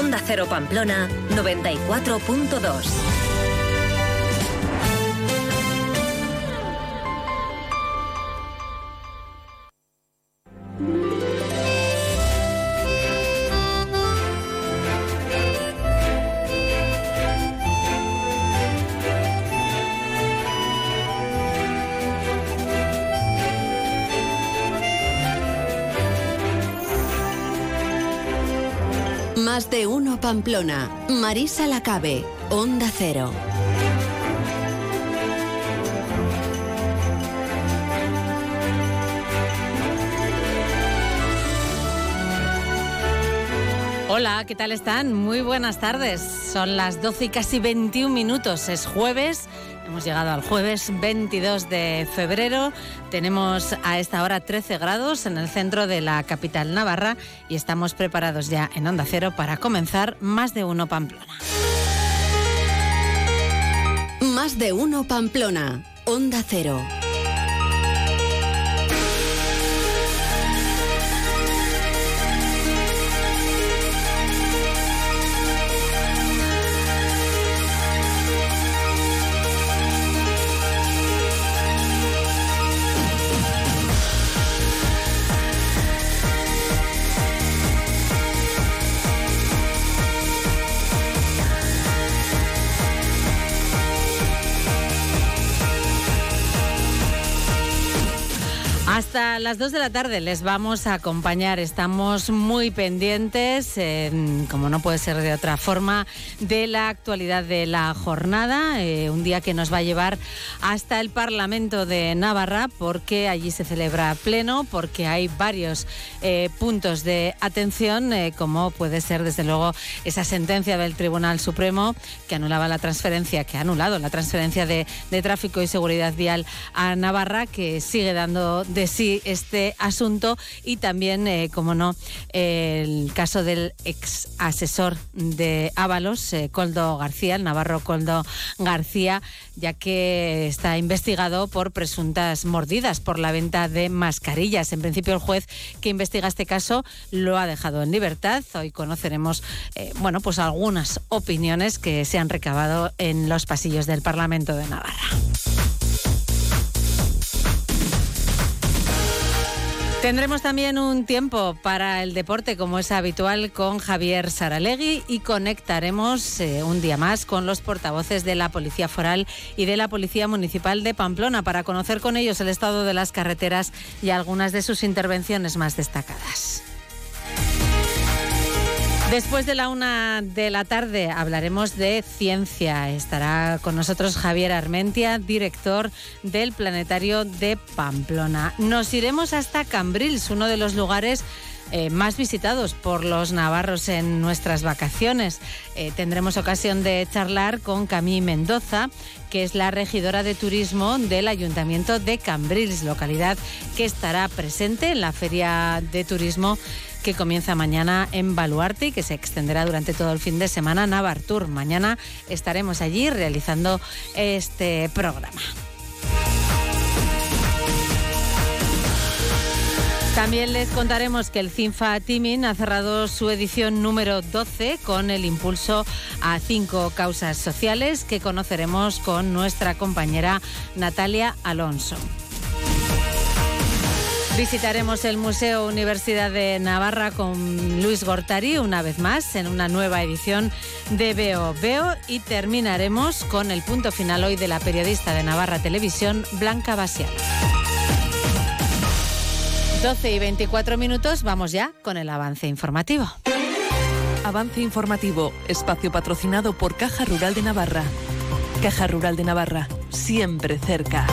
Onda Cero Pamplona 94.2. Pamplona. Marisa Lacabe, Onda Cero. Hola, ¿qué tal están? Muy buenas tardes. Son las 12 y casi 21 minutos. Es jueves Hemos llegado al jueves 22 de febrero. Tenemos a esta hora 13 grados en el centro de la capital navarra y estamos preparados ya en Onda Cero para comenzar Más de Uno Pamplona. Más de Uno Pamplona. Onda Cero. Las 2 de la tarde les vamos a acompañar. Estamos muy pendientes, como no puede ser de otra forma, de la actualidad de la jornada. Eh, un día que nos va a llevar hasta el Parlamento de Navarra, porque allí se celebra pleno, porque hay varios eh, puntos de atención, eh, como puede ser, desde luego, esa sentencia del Tribunal Supremo que anulaba la transferencia, que ha anulado la transferencia de, de tráfico y seguridad vial a Navarra, que sigue dando de sí este asunto y también, eh, como no, el caso del ex asesor de Ábalos, eh, Coldo García, el navarro Coldo García, ya que está investigado por presuntas mordidas por la venta de mascarillas. En principio, el juez que investiga este caso lo ha dejado en libertad. Hoy conoceremos, eh, bueno, pues algunas opiniones que se han recabado en los pasillos del Parlamento de Navarra. Tendremos también un tiempo para el deporte, como es habitual, con Javier Saralegui y conectaremos eh, un día más con los portavoces de la Policía Foral y de la Policía Municipal de Pamplona para conocer con ellos el estado de las carreteras y algunas de sus intervenciones más destacadas. Después de la una de la tarde hablaremos de ciencia. Estará con nosotros Javier Armentia, director del Planetario de Pamplona. Nos iremos hasta Cambrils, uno de los lugares eh, más visitados por los navarros en nuestras vacaciones. Eh, tendremos ocasión de charlar con Camille Mendoza, que es la regidora de turismo del Ayuntamiento de Cambrils, localidad que estará presente en la Feria de Turismo que comienza mañana en Baluarte y que se extenderá durante todo el fin de semana Navartur. Mañana estaremos allí realizando este programa. También les contaremos que el CINFA Timin ha cerrado su edición número 12 con el impulso a cinco causas sociales que conoceremos con nuestra compañera Natalia Alonso. Visitaremos el Museo Universidad de Navarra con Luis Gortari una vez más en una nueva edición de Veo Veo y terminaremos con el punto final hoy de la periodista de Navarra Televisión, Blanca Basial. 12 y 24 minutos, vamos ya con el avance informativo. Avance informativo, espacio patrocinado por Caja Rural de Navarra. Caja Rural de Navarra, siempre cerca.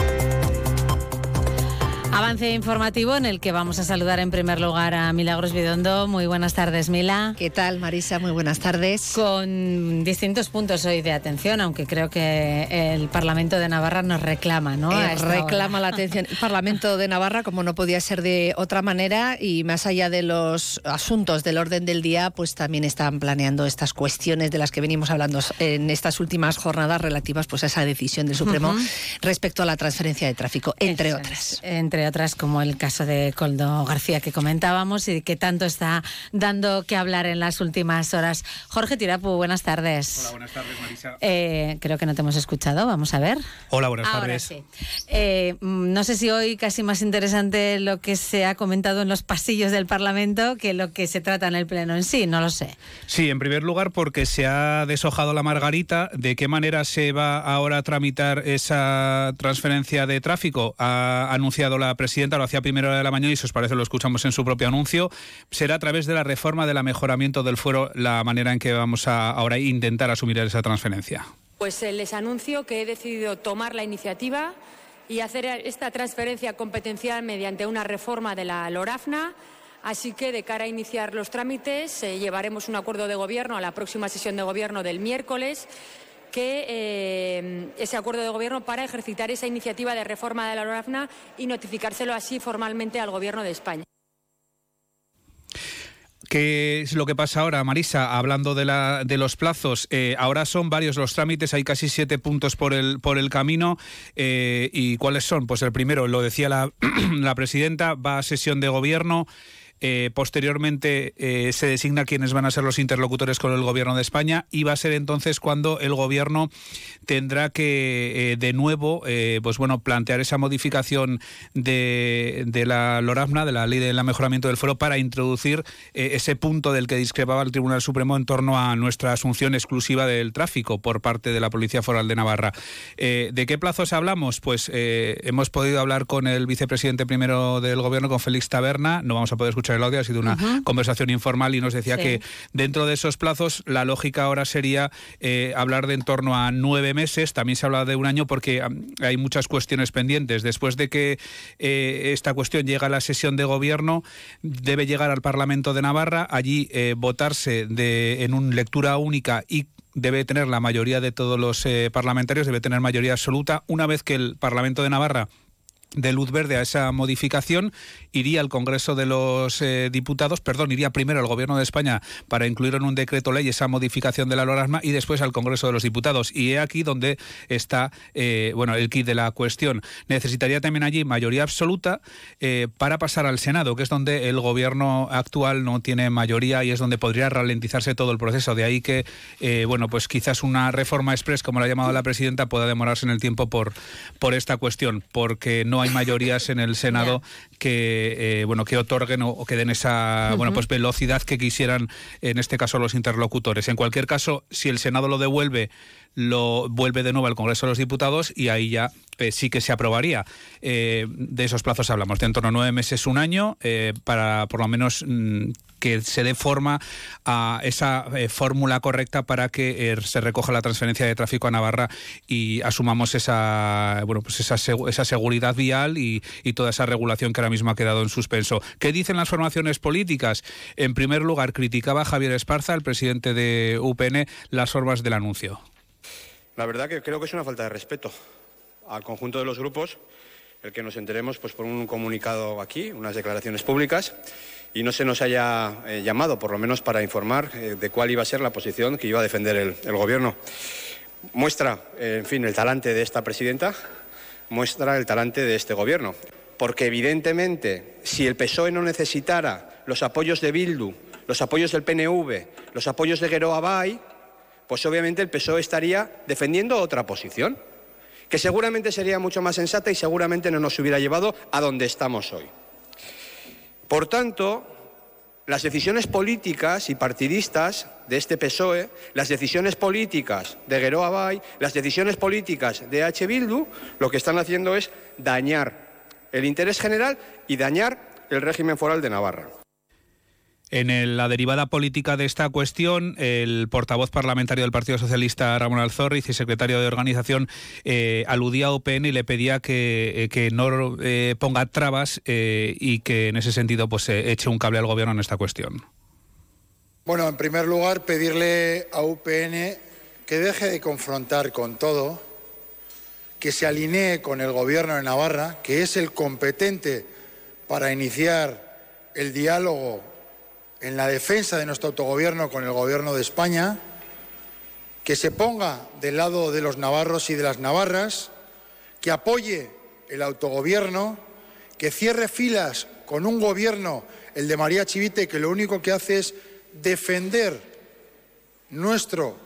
Avance informativo en el que vamos a saludar en primer lugar a Milagros Bidondo. Muy buenas tardes, Mila. ¿Qué tal, Marisa? Muy buenas tardes. Con distintos puntos hoy de atención, aunque creo que el Parlamento de Navarra nos reclama, ¿no? Eh, reclama la atención. El Parlamento de Navarra, como no podía ser de otra manera, y más allá de los asuntos del orden del día, pues también están planeando estas cuestiones de las que venimos hablando en estas últimas jornadas relativas pues, a esa decisión del Supremo respecto a la transferencia de tráfico, entre otras. Entre otras como el caso de Coldo García que comentábamos y que tanto está dando que hablar en las últimas horas. Jorge Tirapu, buenas tardes. Hola, buenas tardes, Marisa. Eh, creo que no te hemos escuchado, vamos a ver. Hola, buenas Ahora tardes. sí. Eh, mm, no sé si hoy casi más interesante lo que se ha comentado en los pasillos del Parlamento que lo que se trata en el Pleno en sí, no lo sé. Sí, en primer lugar porque se ha deshojado la margarita. ¿De qué manera se va ahora a tramitar esa transferencia de tráfico? Ha anunciado la presidenta, lo hacía a primera hora de la mañana y si os parece lo escuchamos en su propio anuncio. Será a través de la reforma del mejoramiento del fuero la manera en que vamos a ahora intentar asumir esa transferencia. Pues eh, les anuncio que he decidido tomar la iniciativa y hacer esta transferencia competencial mediante una reforma de la LORAFNA. Así que, de cara a iniciar los trámites, eh, llevaremos un acuerdo de gobierno a la próxima sesión de gobierno del miércoles que eh, ese acuerdo de gobierno para ejercitar esa iniciativa de reforma de la LORAFNA y notificárselo así formalmente al Gobierno de España. ¿Qué es lo que pasa ahora, Marisa? Hablando de, la, de los plazos, eh, ahora son varios los trámites, hay casi siete puntos por el, por el camino. Eh, ¿Y cuáles son? Pues el primero, lo decía la, la presidenta, va a sesión de gobierno. Eh, posteriormente eh, se designa quiénes van a ser los interlocutores con el gobierno de España y va a ser entonces cuando el gobierno tendrá que eh, de nuevo pues bueno plantear esa modificación de, de la LORAFNA, de la ley de mejoramiento del foro, para introducir ese punto del que discrepaba el Tribunal Supremo en torno a nuestra asunción exclusiva del tráfico por parte de la Policía Foral de Navarra. ¿De qué plazos hablamos? Pues hemos podido hablar con el vicepresidente primero del gobierno, con Félix Taberna, no vamos a poder escuchar el audio, ha sido una conversación informal y nos decía Sí. que dentro de esos plazos la lógica ahora sería eh, hablar de en torno a nueve meses, también se habla de un año porque hay muchas cuestiones pendientes. Después de que eh, esta cuestión llega a la sesión de gobierno, debe llegar al Parlamento de Navarra, allí eh, votarse de, en una lectura única y debe tener la mayoría de todos los parlamentarios, debe tener mayoría absoluta. Una vez que el Parlamento de Navarra de luz verde a esa modificación, iría al Congreso de los eh, Diputados, perdón, iría primero al Gobierno de España para incluir en un decreto ley esa modificación de la LORASMA y después al Congreso de los Diputados. Y he aquí donde está eh, bueno el kit de la cuestión. Necesitaría también allí mayoría absoluta eh, para pasar al Senado, que es donde el Gobierno actual no tiene mayoría y es donde podría ralentizarse todo el proceso. De ahí que, bueno, pues quizás una reforma express, como la ha llamado la presidenta, pueda demorarse en el tiempo por, por esta cuestión, porque no hay mayorías en el Senado que, eh, bueno, que otorguen o, o que den esa bueno, pues velocidad que quisieran, en este caso, los interlocutores. En cualquier caso, si el Senado lo devuelve, lo vuelve de nuevo al Congreso de los Diputados y ahí ya eh, sí que se aprobaría. Eh, de esos plazos hablamos, de en torno a nueve meses, un año, para por lo menos mm, que se dé forma a esa eh, fórmula correcta para que eh, se recoja la transferencia de tráfico a Navarra y asumamos esa bueno pues esa, esa seguridad vial y, y toda esa regulación que ahora mismo ha quedado en suspenso. ¿Qué dicen las formaciones políticas? En primer lugar, criticaba Javier Esparza, el presidente de UPN, las formas del anuncio. La verdad que creo que es una falta de respeto al conjunto de los grupos el que nos enteremos pues, por un comunicado aquí, unas declaraciones públicas, y no se nos haya eh, llamado, por lo menos para informar eh, de cuál iba a ser la posición que iba a defender el, Gobierno. Muestra, eh, en fin, el talante de esta presidenta, muestra el talante de este Gobierno. Porque evidentemente, si el PSOE no necesitara los apoyos de Bildu, los apoyos del PNV, los apoyos de Geroa Bay, pues obviamente el PSOE estaría defendiendo otra posición, que seguramente sería mucho más sensata y seguramente no nos hubiera llevado a donde estamos hoy. Por tanto, las decisiones políticas y partidistas de este PSOE, las decisiones políticas de Geroa Bay, las decisiones políticas de H. Bildu, lo que están haciendo es dañar el interés general y dañar el régimen foral de Navarra. En la derivada política de esta cuestión, el portavoz parlamentario del Partido Socialista, Ramón Alzorriz, y secretario de organización, eh, aludía a UPN y le pedía que, eh, que no eh, ponga trabas y que en ese sentido pues eche un cable al gobierno en esta cuestión. Bueno, en primer lugar, pedirle a UPN que deje de confrontar con todo, que se alinee con el Gobierno de Navarra, que es el competente para iniciar el diálogo en la defensa de nuestro autogobierno con el Gobierno de España, que se ponga del lado de los navarros y de las navarras, que apoye el autogobierno que cierre filas con un gobierno, el de María Chivite, que lo único que hace es defender nuestro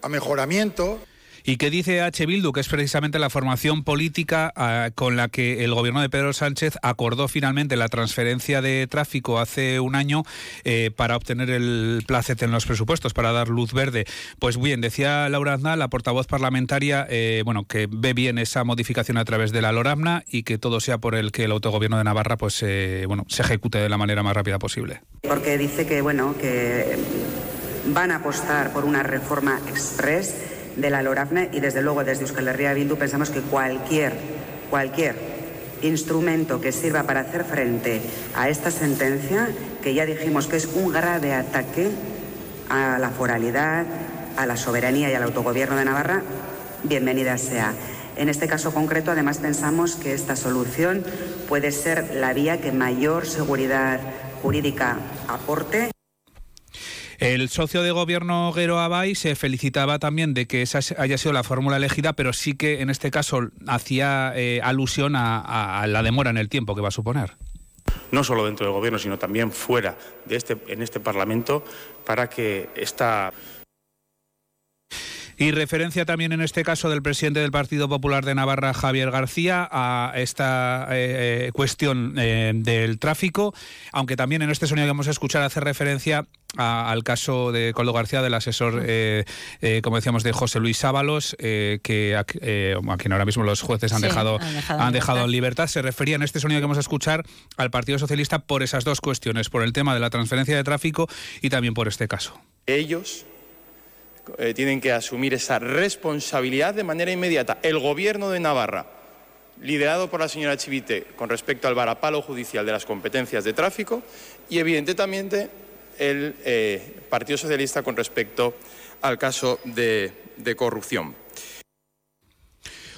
amejoramiento. ¿Y qué dice H. Bildu, que es precisamente la formación política ah, con la que el gobierno de Pedro Sánchez acordó finalmente la transferencia de tráfico hace un año eh, para obtener el placete en los presupuestos, para dar luz verde? Pues bien, decía Laura Aznar, la portavoz parlamentaria, eh, bueno, que ve bien esa modificación a través de la LORAMNA y que todo sea por el que el autogobierno de Navarra pues, eh, bueno, se ejecute de la manera más rápida posible. Porque dice que, bueno, que van a apostar por una reforma express de la LORAFNE y desde luego desde Euskal Herria Bildu pensamos que cualquier, cualquier instrumento que sirva para hacer frente a esta sentencia, que ya dijimos que es un grave ataque a la foralidad, a la soberanía y al autogobierno de Navarra, bienvenida sea. En este caso concreto, además, pensamos que esta solución puede ser la vía que mayor seguridad jurídica aporte. El socio de gobierno Guero Abay se felicitaba también de que esa haya sido la fórmula elegida, pero sí que en este caso hacía eh, alusión a, la demora en el tiempo que va a suponer. No solo dentro del Gobierno, sino también fuera de este, en este Parlamento, para que esta y referencia también en este caso del presidente del Partido Popular de Navarra, Javier García, a esta eh, eh, cuestión eh, del tráfico, aunque también en este sonido que vamos a escuchar hace referencia al caso de Coldo García, del asesor, como decíamos, de José Luis Sábalos, que a, quien ahora mismo los jueces han dejado, han dejado, en libertad. Se refería en este sonido que vamos a escuchar al Partido Socialista por esas dos cuestiones, por el tema de la transferencia de tráfico y también por este caso. Ellos eh, tienen que asumir esa responsabilidad de manera inmediata. El Gobierno de Navarra, liderado por la señora Chivite con respecto al varapalo judicial de las competencias de tráfico y, evidentemente, el eh, Partido Socialista con respecto al caso de corrupción.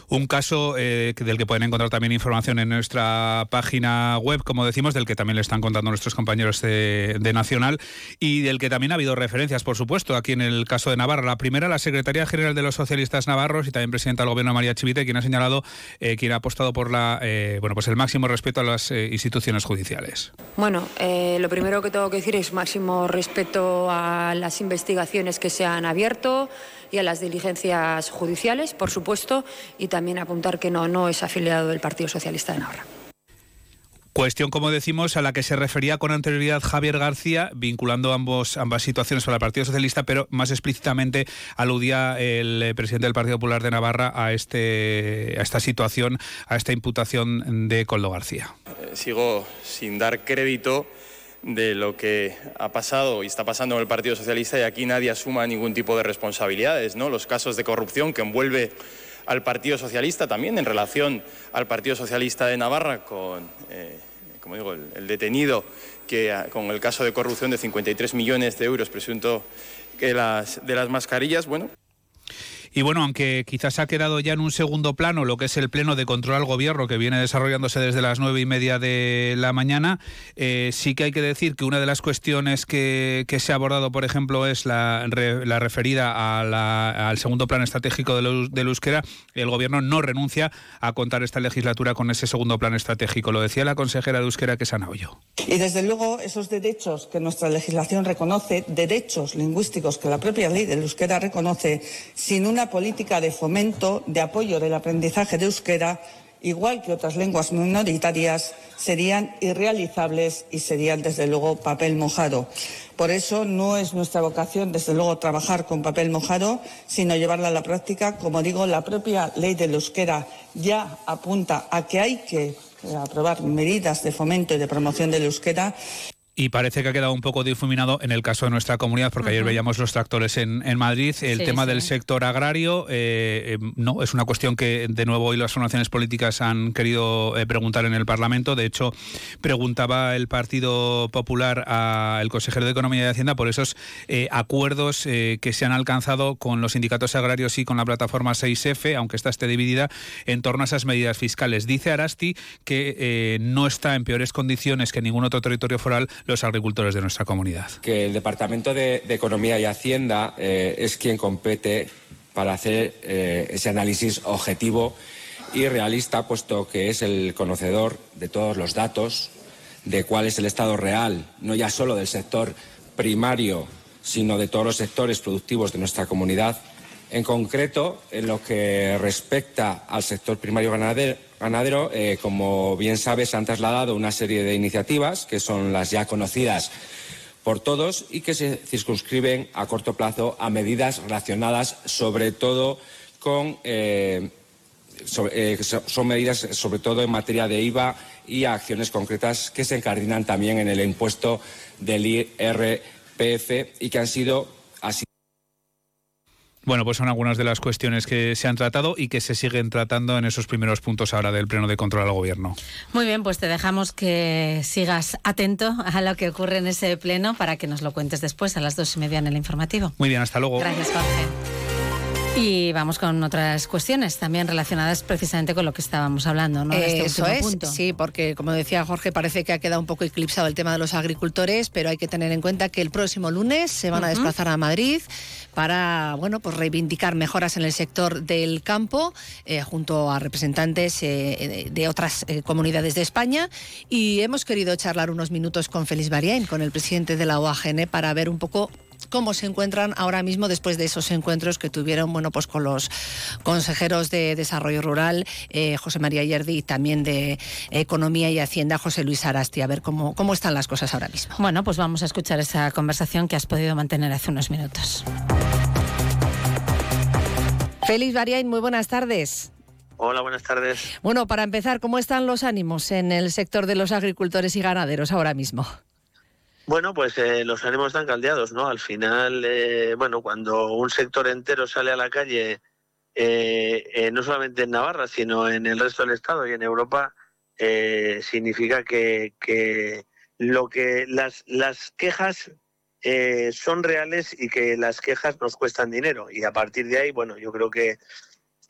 Un caso eh, del que pueden encontrar también información en nuestra página web, como decimos, del que también le están contando nuestros compañeros de, Nacional y del que también ha habido referencias, por supuesto, aquí en el caso de Navarra. La primera, la Secretaría General de los Socialistas Navarros y también presidenta del Gobierno, María Chivite, quien ha señalado, eh, quien ha apostado por la, eh, bueno, pues el máximo respeto a las instituciones judiciales. Bueno, lo primero que tengo que decir es máximo respeto a las investigaciones que se han abierto y a las diligencias judiciales, por supuesto, y también apuntar que no, no es afiliado del Partido Socialista de Navarra. Cuestión, como decimos, a la que se refería con anterioridad Javier García, vinculando ambos, ambas situaciones para el Partido Socialista, pero más explícitamente aludía el eh, presidente del Partido Popular de Navarra a, este, a esta situación, a esta imputación de Coldo García. Eh, sigo sin dar crédito de lo que ha pasado y está pasando en el Partido Socialista y aquí nadie asuma ningún tipo de responsabilidades. ¿no? Los casos de corrupción que envuelve al Partido Socialista también en relación al Partido Socialista de Navarra con, eh, como digo, el, detenido que ah, con el caso de corrupción de 53 millones de euros presunto que las, de las mascarillas, bueno, y bueno, aunque quizás ha quedado ya en un segundo plano lo que es el pleno de control al gobierno que viene desarrollándose desde las nueve y media de la mañana, eh, sí que hay que decir que una de las cuestiones que, se ha abordado, por ejemplo, es la, referida al segundo plan estratégico del, del euskera. El gobierno no renuncia a contar esta legislatura con ese segundo plan estratégico. Lo decía la consejera de euskera, que es Ana Hoyo. Y desde luego esos derechos que nuestra legislación reconoce, derechos lingüísticos que la propia ley del euskera reconoce, sin una política de fomento, de apoyo del aprendizaje de euskera, igual que otras lenguas minoritarias, serían irrealizables y serían, desde luego, papel mojado. Por eso no es nuestra vocación, desde luego, trabajar con papel mojado, sino llevarla a la práctica. Como digo, la propia ley del euskera ya apunta a que hay que aprobar medidas de fomento y de promoción del euskera y parece que ha quedado un poco difuminado en el caso de nuestra comunidad, porque ayer veíamos los tractores en, Madrid. El tema del sector agrario eh, eh, no es una cuestión que de nuevo hoy las formaciones políticas han querido eh, preguntar en el Parlamento. De hecho, preguntaba el Partido Popular al consejero de Economía y Hacienda por esos acuerdos que se han alcanzado con los sindicatos agrarios y con la plataforma 6F, aunque esta esté dividida en torno a esas medidas fiscales. Dice Arasti que no está en peores condiciones que ningún otro territorio foral los agricultores de nuestra comunidad. Que el Departamento de, Economía y Hacienda eh, es quien compete para hacer eh, ese análisis objetivo y realista, puesto que es el conocedor de todos los datos, de cuál es el estado real, no ya solo del sector primario, sino de todos los sectores productivos de nuestra comunidad. En concreto, en lo que respecta al sector primario ganadero, eh, como bien sabe, se han trasladado una serie de iniciativas que son las ya conocidas por todos y que se circunscriben a corto plazo a medidas relacionadas sobre todo con eh, eh, son medidas sobre todo en materia de IVA y acciones concretas que se encardinan también en el impuesto del IRPF y que han sido. Bueno, pues son algunas de las cuestiones que se han tratado y que se siguen tratando en esos primeros puntos ahora del Pleno de Control al Gobierno. Muy bien, pues te dejamos que sigas atento a lo que ocurre en ese Pleno para que nos lo cuentes después a las dos y media en el informativo. Muy bien, hasta luego. Gracias, Jorge. Y vamos con otras cuestiones también relacionadas precisamente con lo que estábamos hablando, ¿no? Este Eso es, sí, porque como decía Jorge, parece que ha quedado un poco eclipsado el tema de los agricultores, pero hay que tener en cuenta que el próximo lunes se van a desplazar a Madrid para, bueno, pues reivindicar mejoras en el sector del campo eh, junto a representantes eh, de otras eh, comunidades de España. Y hemos querido charlar unos minutos con Félix Bariain, con el presidente de la OAGN, para ver un poco cómo se encuentran ahora mismo después de esos encuentros que tuvieron bueno, pues con los consejeros de Desarrollo Rural, eh, José María Yerdi, y también de Economía y Hacienda, José Luis Arasti, a ver cómo, cómo están las cosas ahora mismo. Bueno, pues vamos a escuchar esa conversación que has podido mantener hace unos minutos. Félix Bariain, muy buenas tardes. Hola, buenas tardes. Bueno, para empezar, ¿cómo están los ánimos en el sector de los agricultores y ganaderos ahora mismo? Bueno, pues eh, los ánimos están caldeados, ¿no? Al final, eh, bueno, cuando un sector entero sale a la calle, eh, no solamente en Navarra, sino en el resto del Estado y en Europa, significa que, que, lo que las, las quejas son reales y que las quejas nos cuestan dinero. Y a partir de ahí, bueno, yo creo que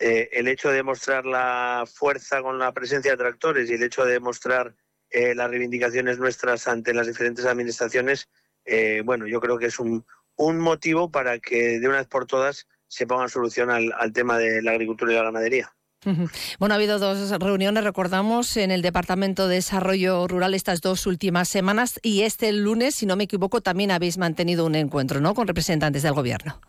el hecho de mostrar la fuerza con la presencia de tractores y el hecho de mostrar eh, las reivindicaciones nuestras ante las diferentes administraciones, eh, bueno, yo creo que es un, un, motivo para que de una vez por todas se ponga solución al, al tema de la agricultura y la ganadería. Bueno, ha habido dos reuniones, recordamos, en el Departamento de Desarrollo Rural estas dos últimas semanas y este lunes, si no me equivoco, también habéis mantenido un encuentro, ¿no?, con representantes del Gobierno.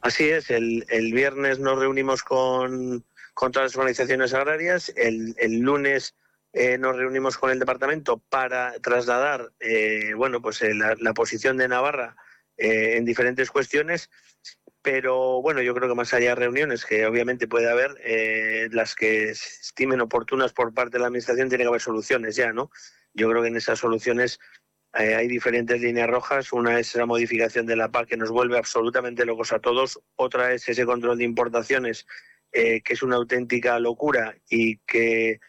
Así es, el, el viernes nos reunimos con, con todas las organizaciones agrarias, el, el lunes eh, nos reunimos con el departamento para trasladar eh, bueno pues eh, la, posición de Navarra en diferentes cuestiones pero bueno yo creo que más allá de reuniones que obviamente puede haber las que se estimen oportunas por parte de la administración tiene que haber soluciones ya no yo creo que en esas soluciones hay diferentes líneas rojas. Una es la modificación de la PAC que nos vuelve absolutamente locos a todos. Otra es ese control de importaciones que es una auténtica locura y que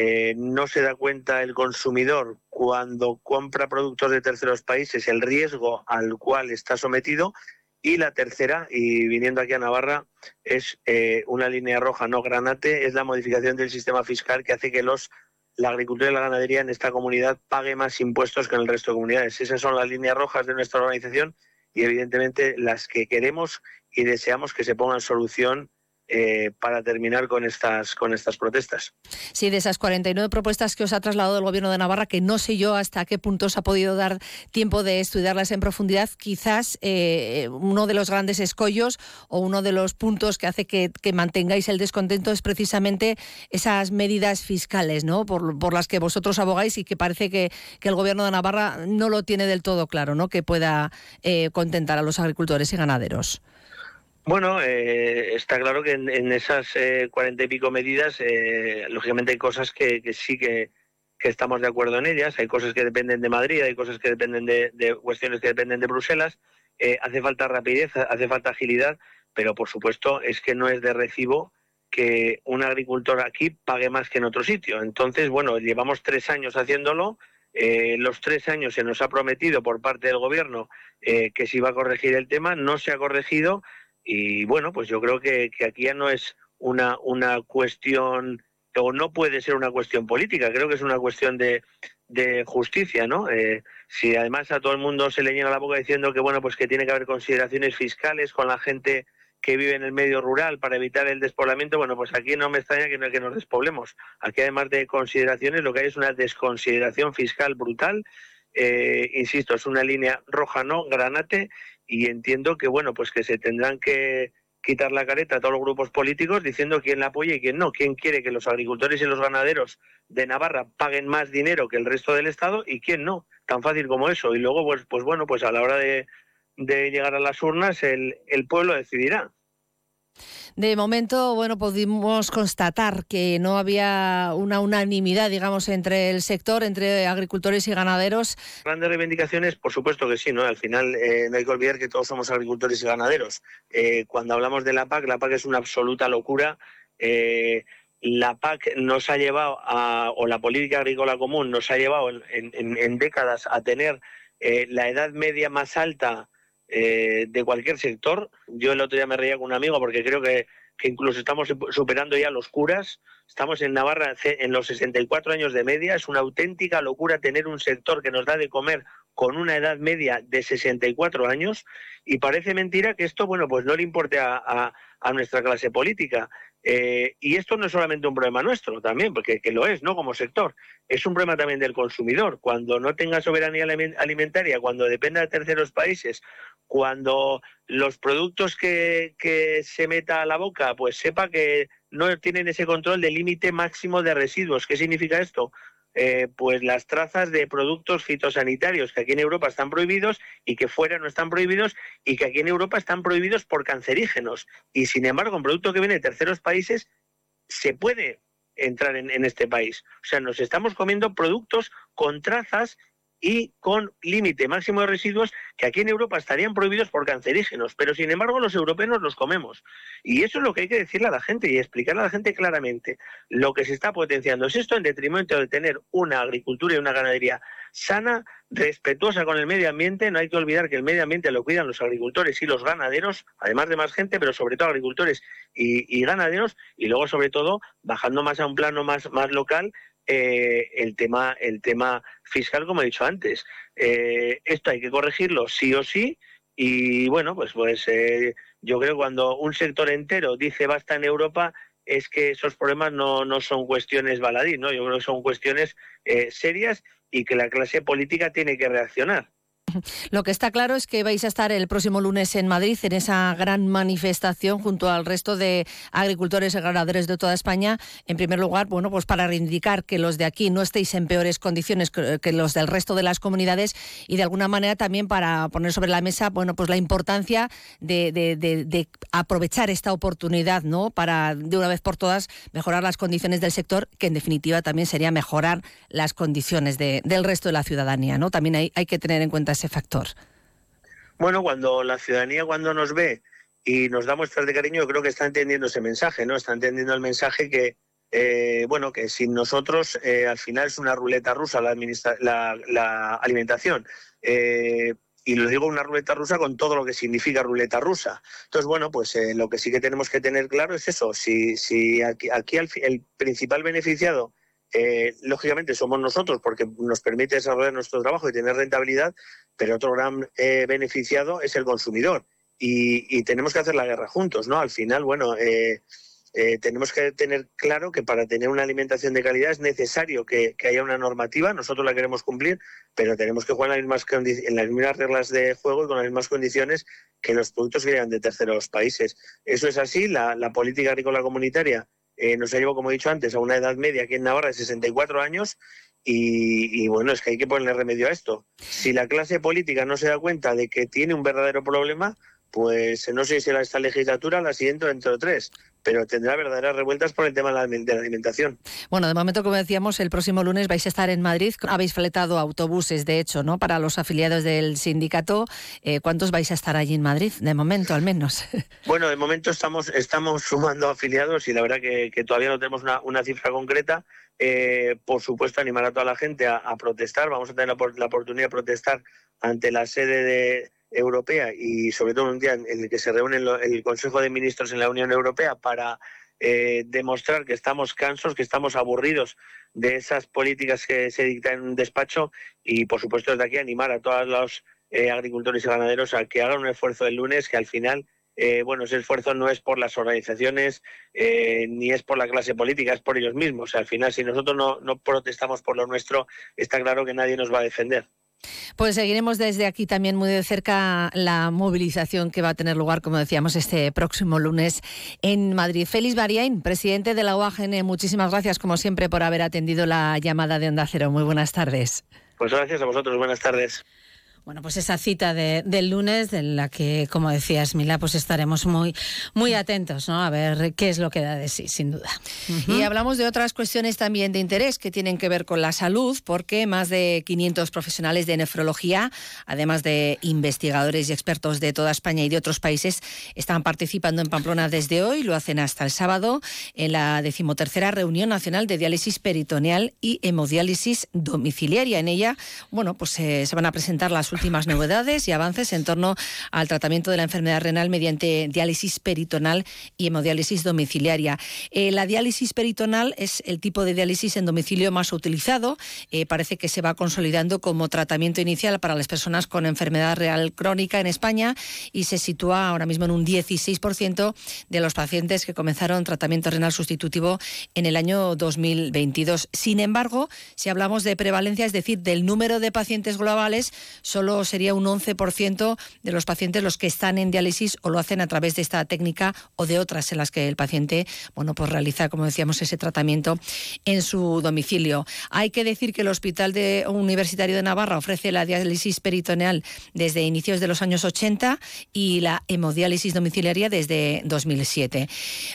eh, no se da cuenta el consumidor cuando compra productos de terceros países el riesgo al cual está sometido. Y la tercera, y viniendo aquí a Navarra, es eh, una línea roja no granate, es la modificación del sistema fiscal que hace que los la agricultura y la ganadería en esta comunidad pague más impuestos que en el resto de comunidades. Esas son las líneas rojas de nuestra organización y evidentemente las que queremos y deseamos que se pongan solución eh, para terminar con estas, con estas protestas. Sí, de esas 49 propuestas que os ha trasladado el Gobierno de Navarra, que no sé yo hasta qué punto os ha podido dar tiempo de estudiarlas en profundidad, quizás eh, uno de los grandes escollos o uno de los puntos que hace que, mantengáis el descontento es precisamente esas medidas fiscales, ¿no? Por, las que vosotros abogáis y que parece que, el Gobierno de Navarra no lo tiene del todo claro, ¿no? Que pueda eh, contentar a los agricultores y ganaderos. Bueno, eh, está claro que en, esas eh, cuarenta y pico medidas, eh, lógicamente hay cosas que, sí que, estamos de acuerdo en ellas, hay cosas que dependen de Madrid, hay cosas que dependen de, cuestiones que dependen de Bruselas, hace falta rapidez, hace falta agilidad, pero por supuesto es que no es de recibo que un agricultor aquí pague más que en otro sitio. Entonces, bueno, llevamos tres años haciéndolo, los tres años se nos ha prometido por parte del gobierno que se iba a corregir el tema, no se ha corregido y bueno, pues yo creo que, aquí ya no es una, una cuestión, o no puede ser una cuestión política, creo que es una cuestión de, de justicia, ¿no? Eh, si además a todo el mundo se le llena la boca diciendo que bueno, pues que tiene que haber consideraciones fiscales con la gente que vive en el medio rural para evitar el despoblamiento, bueno, pues aquí no me extraña que, no, que nos despoblemos. Aquí además de consideraciones, lo que hay es una desconsideración fiscal brutal. Eh, insisto, es una línea roja, no, granate, y entiendo que, bueno, pues que se tendrán que quitar la careta a todos los grupos políticos diciendo quién la apoya y quién no, quién quiere que los agricultores y los ganaderos de Navarra paguen más dinero que el resto del Estado y quién no, tan fácil como eso. Y luego, pues, pues bueno, pues a la hora de, de llegar a las urnas, el, el pueblo decidirá. De momento, bueno, pudimos constatar que no había una unanimidad, digamos, entre el sector, entre agricultores y ganaderos. Grandes reivindicaciones, por supuesto que sí, ¿no? Al final eh, no hay que olvidar que todos somos agricultores y ganaderos. Eh, cuando hablamos de la PAC, la PAC es una absoluta locura. Eh, la PAC nos ha llevado a, o la política agrícola común nos ha llevado en, décadas a tener la edad media más alta eh, de cualquier sector. Yo el otro día me reía con un amigo porque creo que, incluso estamos superando ya los curas. Estamos en Navarra en los 64 años de media. Es una auténtica locura tener un sector que nos da de comer con una edad media de 64 años y parece mentira que esto, bueno, pues no le importe a nuestra clase política. Eh, y esto no es solamente un problema nuestro también, porque que lo es, ¿no? Como sector. Es un problema también del consumidor. Cuando no tenga soberanía alimentaria, cuando dependa de terceros países, cuando los productos que, se meta a la boca, pues sepa que no tienen ese control del límite máximo de residuos. ¿Qué significa esto? Eh, pues las trazas de productos fitosanitarios que aquí en Europa están prohibidos y que fuera no están prohibidos y que aquí en Europa están prohibidos por cancerígenos. Y sin embargo, un producto que viene de terceros países se puede entrar en, en este país. O sea, nos estamos comiendo productos con trazas y con límite máximo de residuos que aquí en Europa estarían prohibidos por cancerígenos, pero sin embargo los europeos los comemos. Y eso es lo que hay que decirle a la gente y explicarle a la gente claramente. Lo que se está potenciando es esto en detrimento de tener una agricultura y una ganadería sana, respetuosa con el medio ambiente. No hay que olvidar que el medio ambiente lo cuidan los agricultores y los ganaderos, además de más gente, pero sobre todo agricultores y, ganaderos, y luego sobre todo bajando más a un plano más, más local, eh, el tema el tema fiscal como he dicho antes. Eh, esto hay que corregirlo sí o sí y bueno pues pues eh, yo creo que cuando un sector entero dice basta en Europa es que esos problemas no, no son cuestiones baladí no yo creo que son cuestiones serias y que la clase política tiene que reaccionar lo que está claro es que vais a estar el próximo lunes en Madrid en esa gran manifestación junto al resto de agricultores y ganaderos de toda España. En primer lugar, bueno, pues para reivindicar que los de aquí no estéis en peores condiciones que los del resto de las comunidades y de alguna manera también para poner sobre la mesa, bueno, pues la importancia de, aprovechar esta oportunidad, ¿no? Para de una vez por todas mejorar las condiciones del sector, que en definitiva también sería mejorar las condiciones del resto de la ciudadanía, ¿no? También hay, hay que tener en cuenta ese factor? Bueno, cuando la ciudadanía cuando nos ve y nos da muestras de cariño, yo creo que está entendiendo ese mensaje, ¿no? Está entendiendo el mensaje que, eh, bueno, que sin nosotros eh, al final es una ruleta rusa la, la, alimentación. Eh, y lo digo una ruleta rusa con todo lo que significa ruleta rusa. Entonces, bueno, pues lo que sí que tenemos que tener claro es eso. Si, si aquí el principal beneficiado eh, lógicamente somos nosotros porque nos permite desarrollar nuestro trabajo y tener rentabilidad, pero otro gran eh, beneficiado es el consumidor y, tenemos que hacer la guerra juntos, ¿no? Al final, bueno, eh, tenemos que tener claro que para tener una alimentación de calidad es necesario que, haya una normativa, nosotros la queremos cumplir, pero tenemos que jugar en las, mismas en las mismas reglas de juego y con las mismas condiciones que los productos que llegan de terceros países. Eso es así, la política agrícola comunitaria eh, nos ha llevado, como he dicho antes, a una edad media aquí en Navarra de 64 años y, y, bueno, es que hay que ponerle remedio a esto. Si la clase política no se da cuenta de que tiene un verdadero problema, pues no sé si será esta legislatura, la siguiente dentro de tres, pero tendrá verdaderas revueltas por el tema de la, alimentación. Bueno, de momento, como decíamos, el próximo lunes vais a estar en Madrid. Habéis fletado autobuses, de hecho, ¿no? Para los afiliados del sindicato. Eh, ¿Cuántos vais a estar allí en Madrid? De momento, al menos. Bueno, de momento estamos, estamos sumando afiliados y la verdad que, todavía no tenemos una, cifra concreta. Eh, por supuesto, animar a toda la gente a, protestar. Vamos a tener la oportunidad de protestar ante la sede de Europea y sobre todo un día en el que se reúne el Consejo de Ministros en la Unión Europea para eh, demostrar que estamos cansos, que estamos aburridos de esas políticas que se dictan en un despacho y por supuesto desde aquí animar a todos los eh, agricultores y ganaderos a que hagan un esfuerzo el lunes que al final eh, bueno, ese esfuerzo no es por las organizaciones eh, ni es por la clase política, es por ellos mismos. Al final, si nosotros no, no protestamos por lo nuestro, está claro que nadie nos va a defender. Pues seguiremos desde aquí también muy de cerca la movilización que va a tener lugar, como decíamos, este próximo lunes en Madrid. Félix Bariain, presidente de la UAGN, muchísimas gracias, como siempre, por haber atendido la llamada de Onda Cero. Muy buenas tardes. Pues gracias a vosotros, buenas tardes. Bueno, pues esa cita de, del lunes, de la que, como decías, Mila, pues estaremos muy, muy atentos, ¿no? A ver qué es lo que da de sí, sin duda. Y hablamos de otras cuestiones también de interés que tienen que ver con la salud, porque más de 500 profesionales de nefrología, además de investigadores y expertos de toda España y de otros países, están participando en Pamplona desde hoy, lo hacen hasta el sábado, en la decimotercera reunión nacional de diálisis peritoneal y hemodiálisis domiciliaria. En ella, bueno, pues eh, se van a presentar las últimas novedades y avances en torno al tratamiento de la enfermedad renal mediante diálisis peritonal y hemodiálisis domiciliaria. Eh, la diálisis peritonal es el tipo de diálisis en domicilio más utilizado. Eh, parece que se va consolidando como tratamiento inicial para las personas con enfermedad renal crónica en España y se sitúa ahora mismo en un 16% de los pacientes que comenzaron tratamiento renal sustitutivo en el año 2022. Sin embargo, si hablamos de prevalencia, es decir, del número de pacientes globales, solo sería un 11% de los pacientes los que están en diálisis o lo hacen a través de esta técnica o de otras en las que el paciente, bueno, pues realiza, como decíamos, ese tratamiento en su domicilio. Hay que decir que el Hospital de Universitario de Navarra ofrece la diálisis peritoneal desde inicios de los años 80 y la hemodiálisis domiciliaria desde 2007.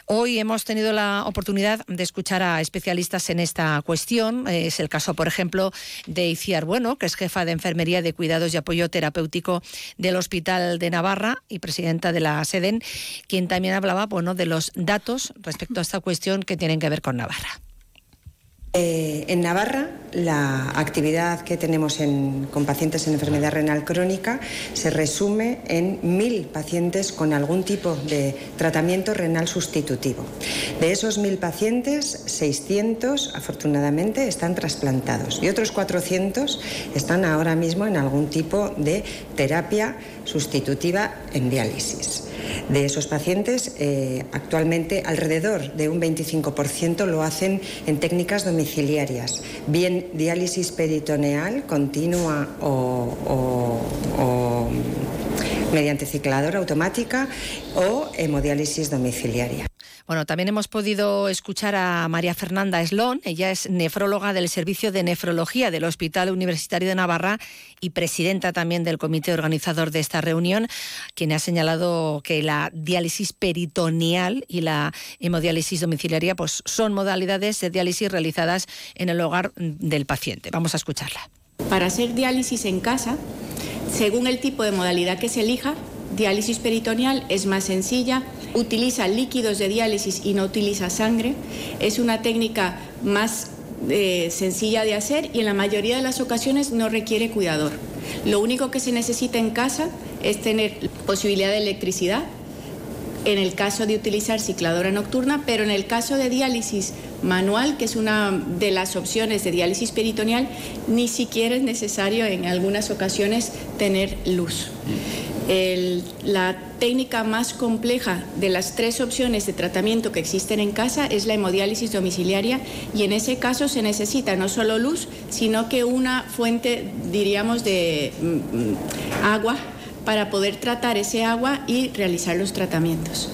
Hoy hemos tenido la oportunidad de escuchar a especialistas en esta cuestión. Es el caso, por ejemplo, de Iciar Bueno, que es jefa de enfermería de cuidados y apoyo terapéutico del Hospital de Navarra y presidenta de la SEDEN, quien también hablaba bueno, de los datos respecto a esta cuestión que tienen que ver con Navarra. Eh, en Navarra, la actividad que tenemos en- con pacientes en enfermedad renal crónica se resume en mil pacientes con algún tipo de tratamiento renal sustitutivo. De esos mil pacientes, 600 afortunadamente están trasplantados y otros 400 están ahora mismo en algún tipo de terapia sustitutiva en diálisis. De esos pacientes, eh, actualmente alrededor de un 25% lo hacen en técnicas domiciliarias, bien diálisis peritoneal continua o, o- o mediante cicladora automática o hemodiálisis domiciliaria. Bueno, también hemos podido escuchar a María Fernanda Eslón. Ella es nefróloga del Servicio de Nefrología del Hospital Universitario de Navarra y presidenta también del comité organizador de esta reunión, quien ha señalado que la diálisis peritoneal y la hemodiálisis domiciliaria pues, son modalidades de diálisis realizadas en el hogar del paciente. Vamos a escucharla. Para hacer diálisis en casa, según el tipo de modalidad que se elija, diálisis peritoneal es más sencilla, utiliza líquidos de diálisis y no utiliza sangre, es una técnica más eh, sencilla de hacer y en la mayoría de las ocasiones no requiere cuidador. Lo único que se necesita en casa es tener posibilidad de electricidad, en el caso de utilizar cicladora nocturna, pero en el caso de diálisis manual, que es una de las opciones de diálisis peritoneal, ni siquiera es necesario en algunas ocasiones tener luz. La técnica más compleja de las tres opciones de tratamiento que existen en casa es la hemodiálisis domiciliaria y en ese caso se necesita no solo luz, sino que una fuente, diríamos, de mm, mm, agua para poder tratar ese agua y realizar los tratamientos.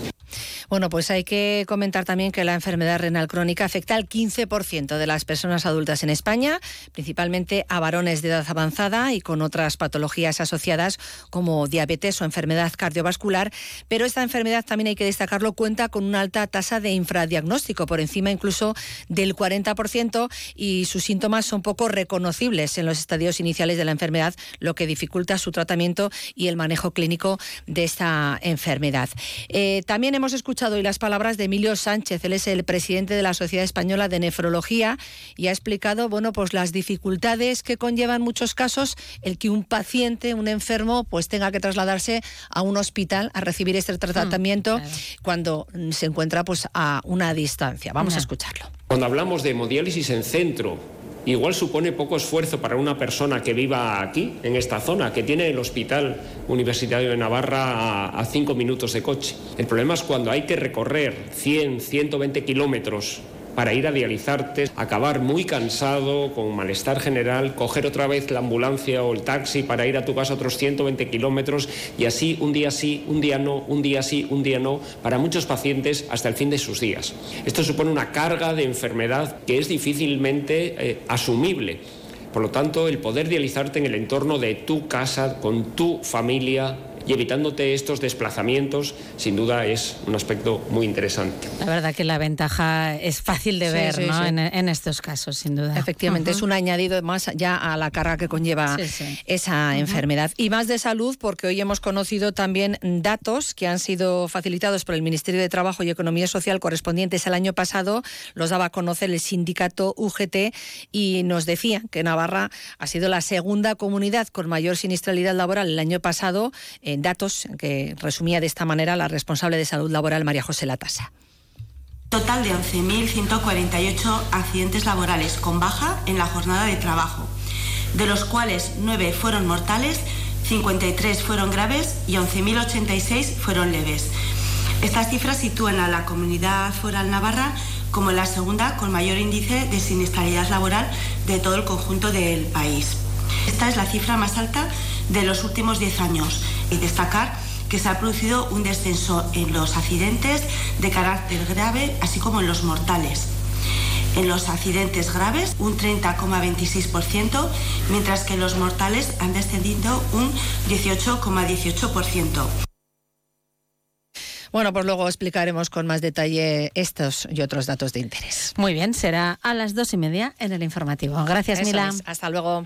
Bueno, pues hay que comentar también que la enfermedad renal crónica afecta al 15% de las personas adultas en España, principalmente a varones de edad avanzada y con otras patologías asociadas como diabetes o enfermedad cardiovascular. Pero esta enfermedad, también hay que destacarlo, cuenta con una alta tasa de infradiagnóstico, por encima incluso del 40%, y sus síntomas son poco reconocibles en los estadios iniciales de la enfermedad, lo que dificulta su tratamiento y el manejo clínico de esta enfermedad. Eh, también hemos escuchado hoy las palabras de Emilio Sánchez, él es el presidente de la Sociedad Española de Nefrología y ha explicado bueno, pues las dificultades que conlleva en muchos casos el que un paciente, un enfermo, pues tenga que trasladarse a un hospital a recibir este tratamiento cuando se encuentra pues a una distancia. Vamos a escucharlo. Cuando hablamos de hemodiálisis en centro igual supone poco esfuerzo para una persona que viva aquí, en esta zona, que tiene el Hospital Universitario de Navarra a, cinco minutos de coche. El problema es cuando hay que recorrer 100, 120 kilómetros para ir a dializarte, acabar muy cansado, con malestar general, coger otra vez la ambulancia o el taxi para ir a tu casa otros 120 kilómetros y así un día sí, un día no, un día sí, un día no, para muchos pacientes hasta el fin de sus días. Esto supone una carga de enfermedad que es difícilmente eh, asumible. Por lo tanto, el poder dializarte en el entorno de tu casa, con tu familia, y evitándote estos desplazamientos, sin duda es un aspecto muy interesante. La verdad que la ventaja es fácil de Sí, ver sí, ¿no? sí. En, en estos casos, sin duda. Efectivamente, es un añadido más ya a la carga que conlleva Sí, sí. esa enfermedad. Y más de salud, porque hoy hemos conocido también datos que han sido facilitados por el Ministerio de Trabajo y Economía Social correspondientes al año pasado. Los daba a conocer el sindicato UGT y nos decía que Navarra ha sido la segunda comunidad con mayor siniestralidad laboral el año pasado, en datos que resumía de esta manera la responsable de salud laboral María José Latasa. Total de 11.148 accidentes laborales con baja en la jornada de trabajo, de los cuales 9 fueron mortales, 53 fueron graves y 11.086 fueron leves. Estas cifras sitúan a la comunidad foral navarra como la segunda con mayor índice de siniestralidad laboral de todo el conjunto del país. Esta es la cifra más alta de los últimos 10 años destacar que se ha producido un descenso en los accidentes de carácter grave, así como en los mortales. En los accidentes graves, un 30,26%, mientras que en los mortales han descendido un 18,18%. Bueno, pues luego explicaremos con más detalle estos y otros datos de interés. Muy bien, será a las dos y media en el informativo. Gracias, Eso Mila. es. Hasta luego.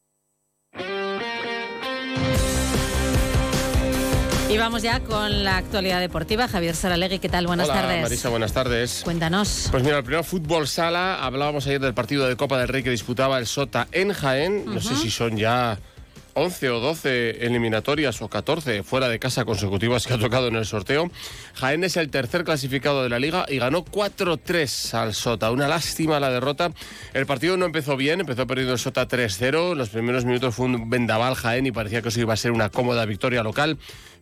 Y vamos ya con la actualidad deportiva. Javier Saralegui, ¿qué tal? Buenas Hola, tardes. Marisa, buenas tardes. Cuéntanos. Pues mira, el primer fútbol sala, hablábamos ayer del partido de Copa del Rey que disputaba el Sota en Jaén. No sé Ujú. si son ya 11 o 12 eliminatorias o 14 fuera de casa consecutivas que ha tocado en el sorteo. Jaén es el tercer clasificado de la liga y ganó 4-3 al Sota. Una lástima la derrota. El partido no empezó bien, empezó perdiendo el Sota 3-0. En los primeros minutos fue un vendaval Jaén y parecía que eso iba a ser una cómoda victoria local.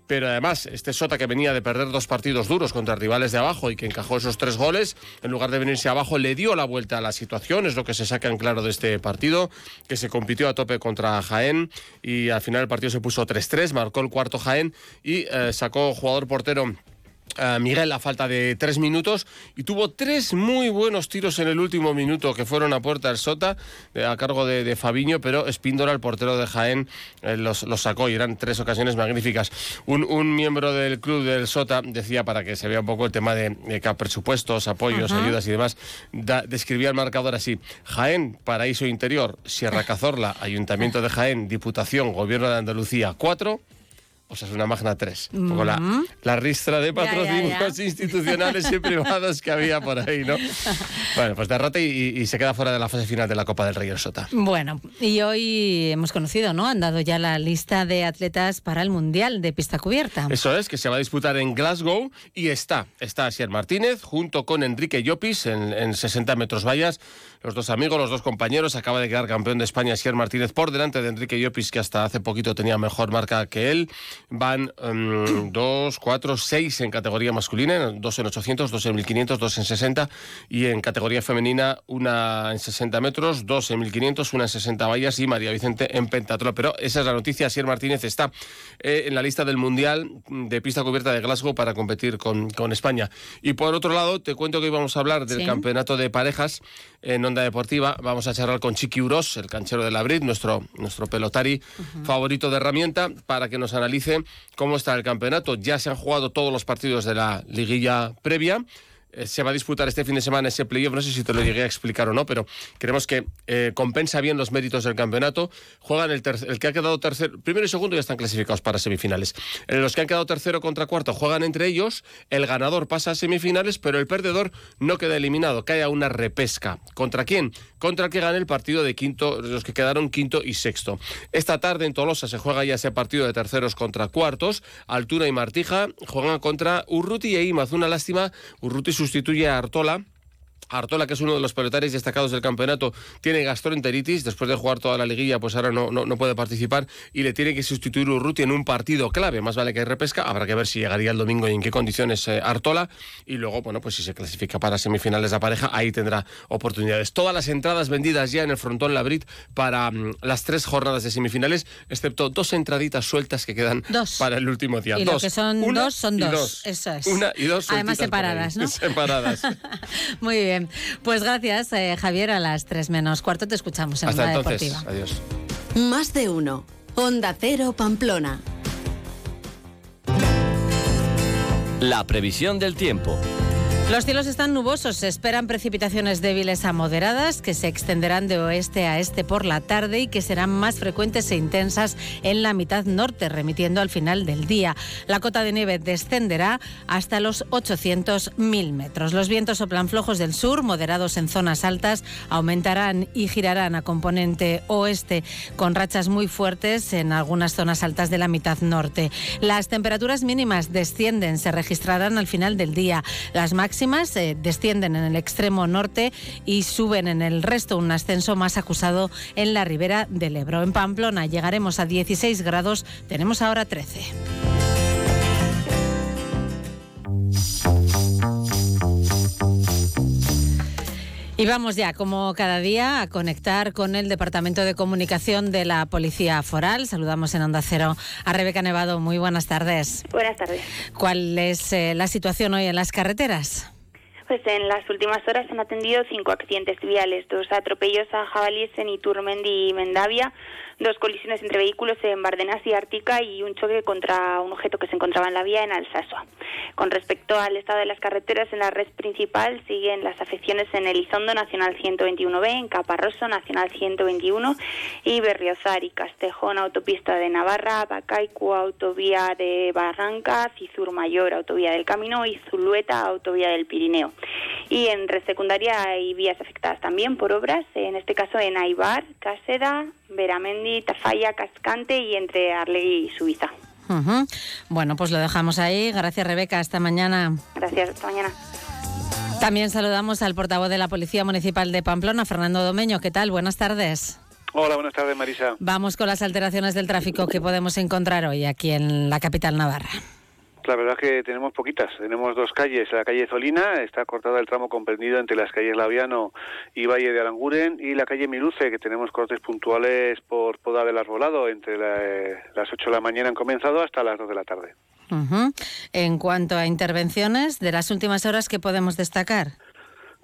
Pero además, este Sota que venía de perder dos partidos duros contra rivales de abajo y que encajó esos tres goles, en lugar de venirse abajo, le dio la vuelta a la situación. Es lo que se saca en claro de este partido, que se compitió a tope contra Jaén y al final el partido se puso 3-3, marcó el cuarto Jaén y eh, sacó jugador portero. Eh, Miguel a falta de tres minutos y tuvo tres muy buenos tiros en el último minuto que fueron a puerta del Sota eh, a cargo de, de Fabiño, pero Espíndola, el portero de Jaén, eh, los, los sacó y eran tres ocasiones magníficas. Un, un miembro del club del Sota decía, para que se vea un poco el tema de, presupuestos, apoyos, Ajá. ayudas y demás, da- describía el marcador así. Jaén, Paraíso Interior, Sierra Cazorla, Ayuntamiento de Jaén, Diputación, Gobierno de Andalucía, 4. O sea, es una magna 3. Un poco la, Mm. la ristra de Ya, ya, patrocinios ya. institucionales y privados que había por ahí, ¿no? Bueno, pues derrota y, y- se queda fuera de la fase final de la Copa del Rey Sota. Bueno, y hoy hemos conocido, ¿no? Han dado ya la lista de atletas para el Mundial de pista cubierta. Eso es, que se va a disputar en Glasgow y está, está Asier Martínez junto con Enrique Llopis en, en 60 metros vallas. Los dos amigos, los dos compañeros, acaba de quedar campeón de España Asier Martínez por delante de Enrique Llopis, que hasta hace poquito tenía mejor marca que él. Van em, dos, cuatro, seis en categoría masculina, dos en 800, dos en 1500, dos en 60 y en categoría femenina una en 60 metros, dos en 1500, una en 60 vallas y María Vicente en pentatlón. Pero esa es la noticia, Asier Martínez está eh, en la lista del Mundial de pista cubierta de Glasgow para competir con, con España. Y por otro lado, te cuento que hoy vamos a hablar del Sí. campeonato de parejas en Onda Deportiva. Vamos a charlar con Chiqui Uros, el canchero de la Brit, nuestro, nuestro pelotari favorito de herramienta, para que nos analice cómo está el campeonato. Ya se han jugado todos los partidos de la liguilla previa. Eh, se va a disputar este fin de semana ese playoff, no sé si te lo llegué a explicar o no, pero creemos que eh, compensa bien los méritos del campeonato. Juegan el, que ha quedado tercero, primero y segundo ya están clasificados para semifinales. los que han quedado tercero contra cuarto juegan entre ellos, el ganador pasa a semifinales, pero el perdedor no queda eliminado, cae a una repesca. ¿Contra quién? Contra el que gane el partido de quinto, los que quedaron quinto y sexto. Esta tarde en Tolosa se juega ya ese partido de terceros contra cuartos. Altura y Martija juegan contra Urruti y Imaz. Una lástima, Urruti sustituye a Artola Artola, que es uno de los pelotaris destacados del campeonato, tiene gastroenteritis. Después de jugar toda la liguilla, pues ahora no, no, puede participar y le tiene que sustituir Urruti en un partido clave. Más vale que repesca. Habrá que ver si llegaría el domingo y en qué condiciones eh, Artola. Y luego, bueno, pues si se clasifica para semifinales de pareja, ahí tendrá oportunidades. Todas las entradas vendidas ya en el frontón Labrit para mm, las tres jornadas de semifinales, excepto dos entraditas sueltas que quedan para el último día. Y dos. lo que son dos son dos. Eso es. Una y dos. Además separadas, ¿no? Separadas. Muy bien. Pues gracias, eh, Javier. A las 3 menos cuarto te escuchamos en Hasta entonces. Deportiva. Adiós. Más de uno. Onda Cero Pamplona. La previsión del tiempo. Los cielos están nubosos, se esperan precipitaciones débiles a moderadas que se extenderán de oeste a este por la tarde y que serán más frecuentes e intensas en la mitad norte, remitiendo al final del día. La cota de nieve descenderá hasta los 800.000 metros. Los vientos soplan flojos del sur, moderados en zonas altas, aumentarán y girarán a componente oeste con rachas muy fuertes en algunas zonas altas de la mitad norte. Las temperaturas mínimas descienden, se registrarán al final del día. Las máximas máximas eh, descienden en el extremo norte y suben en el resto, un ascenso más acusado en la ribera del Ebro. En Pamplona llegaremos a 16 grados, tenemos ahora 13. Y vamos ya, como cada día, a conectar con el Departamento de Comunicación de la Policía Foral. Saludamos en Onda Cero a Rebeca Nevado. Muy buenas tardes. Buenas tardes. ¿Cuál es eh, la situación hoy en las carreteras? Pues en las últimas horas se han atendido cinco accidentes viales, dos atropellos a jabalíes en Iturmendi y Mendavia, dos colisiones entre vehículos en Bardenas y Ártica y un choque contra un objeto que se encontraba en la vía en Alsasua. Con respecto al estado de las carreteras en la red principal, siguen las afecciones en Elizondo Nacional 121B, en Caparroso Nacional 121 y Berriozar y Castejón Autopista de Navarra, Bacaicu Autovía de Barranca, Cizur Mayor Autovía del Camino y Zulueta Autovía del Pirineo. Y en red secundaria hay vías afectadas también por obras, en este caso en Aibar, Caseda, Veramendi, Tafalla, Cascante y entre Arlegui y Suiza. Bueno, pues lo dejamos ahí. Gracias, Rebeca. Hasta mañana. Gracias, hasta mañana. También saludamos al portavoz de la Policía Municipal de Pamplona, Fernando Domeño. ¿Qué tal? Buenas tardes. Hola, buenas tardes, Marisa. Vamos con las alteraciones del tráfico que podemos encontrar hoy aquí en la capital navarra. La verdad es que tenemos poquitas. Tenemos dos calles. La calle Zolina está cortada el tramo comprendido entre las calles Laviano y Valle de Aranguren y la calle Miluce, que tenemos cortes puntuales por Poda del Arbolado. Entre eh, las 8 de la mañana han comenzado hasta las 2 de la tarde. En cuanto a intervenciones, de las últimas horas, ¿qué podemos destacar?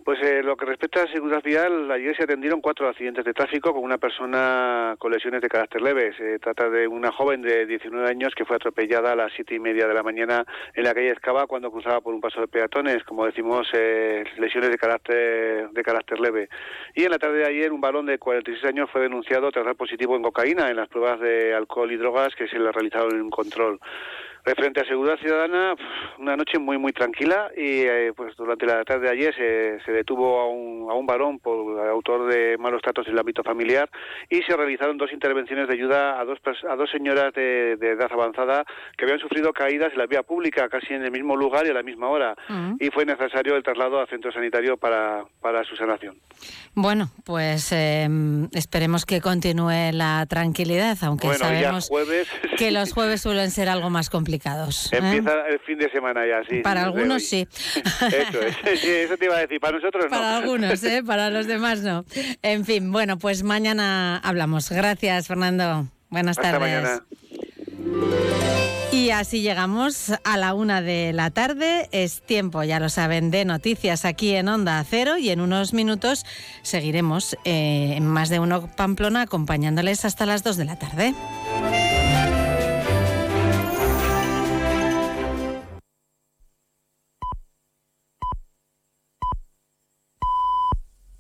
Pues eh, lo que respecta a seguridad vial, ayer se atendieron cuatro accidentes de tráfico con una persona con lesiones de carácter leve. Se trata de una joven de 19 años que fue atropellada a las siete y media de la mañana en la calle Escava cuando cruzaba por un paso de peatones. Como decimos, eh, lesiones de carácter, de carácter leve. Y en la tarde de ayer, un balón de 46 años fue denunciado tras dar positivo en cocaína en las pruebas de alcohol y drogas que se le realizaron en un control. Frente a Seguridad Ciudadana, una noche muy, muy tranquila y eh, pues durante la tarde de ayer se, se detuvo a un, a un varón por autor de malos tratos en el ámbito familiar y se realizaron dos intervenciones de ayuda a dos, a dos señoras de, edad avanzada que habían sufrido caídas en la vía pública casi en el mismo lugar y a la misma hora y fue necesario el traslado al centro sanitario para, para su sanación. Bueno, pues em, esperemos que continúe la tranquilidad, aunque sabemos que los jueves suelen ser algo más complicados. ¿Eh? Empieza el fin de semana ya, sí. Para algunos sí. Eso es, sí, eso te iba a decir, para nosotros no. Para algunos, ¿eh? para los demás no. En fin, bueno, pues mañana hablamos. Gracias, Fernando. Buenas Hasta tardes. Mañana. Y así llegamos a la una de la tarde. Es tiempo, ya lo saben, de noticias aquí en Onda Cero y en unos minutos seguiremos eh, en más de uno Pamplona acompañándoles hasta las dos de la tarde.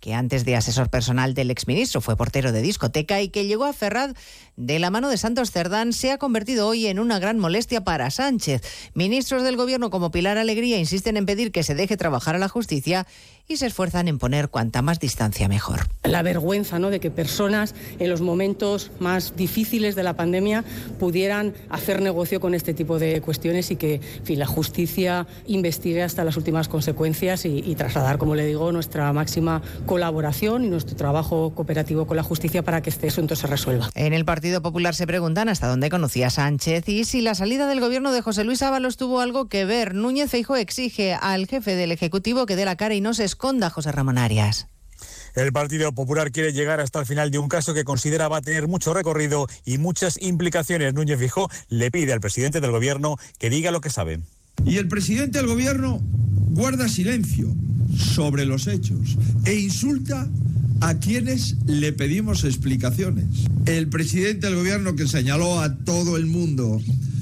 que antes de asesor personal del exministro fue portero de discoteca y que llegó a Ferraz de la mano de Santos Cerdán, se ha convertido hoy en una gran molestia para Sánchez. Ministros del Gobierno como Pilar Alegría insisten en pedir que se deje trabajar a la justicia y se esfuerzan en poner cuanta más distancia mejor. La vergüenza ¿no? de que personas en los momentos más difíciles de la pandemia pudieran hacer negocio con este tipo de cuestiones y que en fin, la justicia investigue hasta las últimas consecuencias y, y trasladar, como le digo, nuestra máxima colaboración y nuestro trabajo cooperativo con la justicia para que este asunto se resuelva. En el Partido Popular se preguntan hasta dónde conocía Sánchez y si la salida del gobierno de José Luis Ábalos tuvo algo que ver. Núñez Feijo exige al jefe del Ejecutivo que dé la cara y no se esconda, José Ramón Arias. El Partido Popular quiere llegar hasta el final de un caso que considera va a tener mucho recorrido y muchas implicaciones. Núñez Fijó le pide al presidente del Gobierno que diga lo que sabe. Y el presidente del Gobierno guarda silencio sobre los hechos e insulta a quienes le pedimos explicaciones. El presidente del Gobierno que señaló a todo el mundo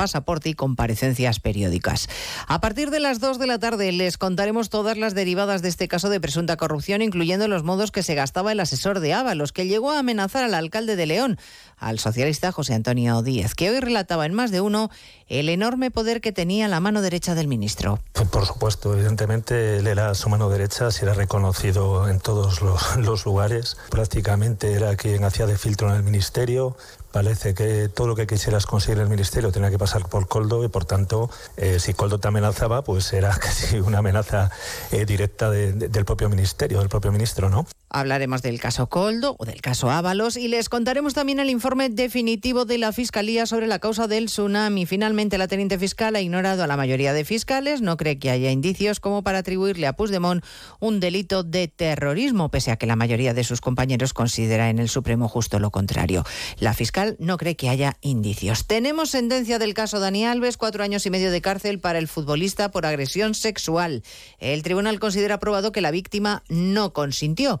pasaporte y comparecencias periódicas. A partir de las 2 de la tarde les contaremos todas las derivadas de este caso de presunta corrupción, incluyendo los modos que se gastaba el asesor de Ábalos, que llegó a amenazar al alcalde de León, al socialista José Antonio Díez, que hoy relataba en más de uno el enorme poder que tenía la mano derecha del ministro. Por supuesto, evidentemente él era su mano derecha, si era reconocido en todos los, los lugares. Prácticamente era quien hacía de filtro en el ministerio, Parece que todo lo que quisieras conseguir en el ministerio tenía que pasar por Coldo y por tanto, eh, si Coldo te amenazaba, pues era casi una amenaza eh, directa de, de, del propio ministerio, del propio ministro, ¿no? Hablaremos del caso Coldo o del caso Ábalos y les contaremos también el informe definitivo de la Fiscalía sobre la causa del tsunami. Finalmente, la teniente fiscal ha ignorado a la mayoría de fiscales, no cree que haya indicios como para atribuirle a Puigdemont un delito de terrorismo, pese a que la mayoría de sus compañeros considera en el Supremo justo lo contrario. La fiscal no cree que haya indicios. Tenemos sentencia del caso Dani Alves, cuatro años y medio de cárcel para el futbolista por agresión sexual. El tribunal considera probado que la víctima no consintió.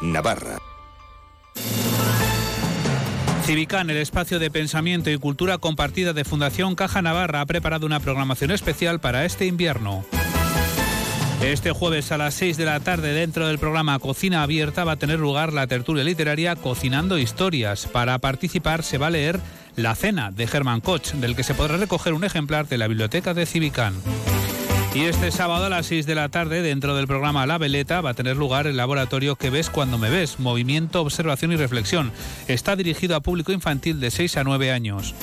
Navarra. Civicán, el espacio de pensamiento y cultura compartida de Fundación Caja Navarra, ha preparado una programación especial para este invierno. Este jueves a las 6 de la tarde, dentro del programa Cocina Abierta, va a tener lugar la tertulia literaria Cocinando Historias. Para participar se va a leer La Cena de Germán Koch, del que se podrá recoger un ejemplar de la biblioteca de Civicán. Y este sábado a las 6 de la tarde, dentro del programa La Veleta, va a tener lugar el laboratorio Que ves cuando me ves, movimiento, observación y reflexión. Está dirigido a público infantil de 6 a 9 años.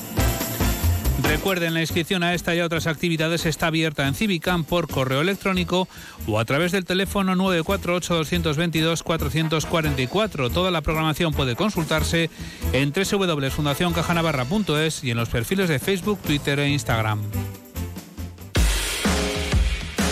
Recuerden, la inscripción a esta y a otras actividades está abierta en Civicam por correo electrónico o a través del teléfono 948-222-444. Toda la programación puede consultarse en www.fundacioncajanavarra.es y en los perfiles de Facebook, Twitter e Instagram.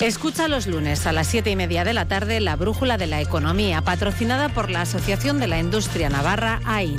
Escucha los lunes a las siete y media de la tarde la Brújula de la Economía, patrocinada por la Asociación de la Industria Navarra, AIN.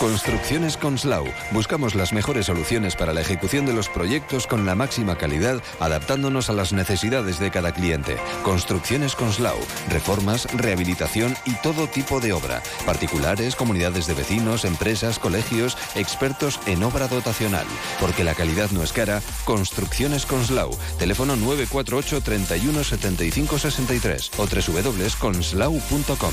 Construcciones Conslau. Buscamos las mejores soluciones para la ejecución de los proyectos con la máxima calidad, adaptándonos a las necesidades de cada cliente. Construcciones Conslau. Reformas, rehabilitación y todo tipo de obra. Particulares, comunidades de vecinos, empresas, colegios, expertos en obra dotacional. Porque la calidad no es cara. Construcciones Conslau. Teléfono 948 31 75 63 o www.conslau.com.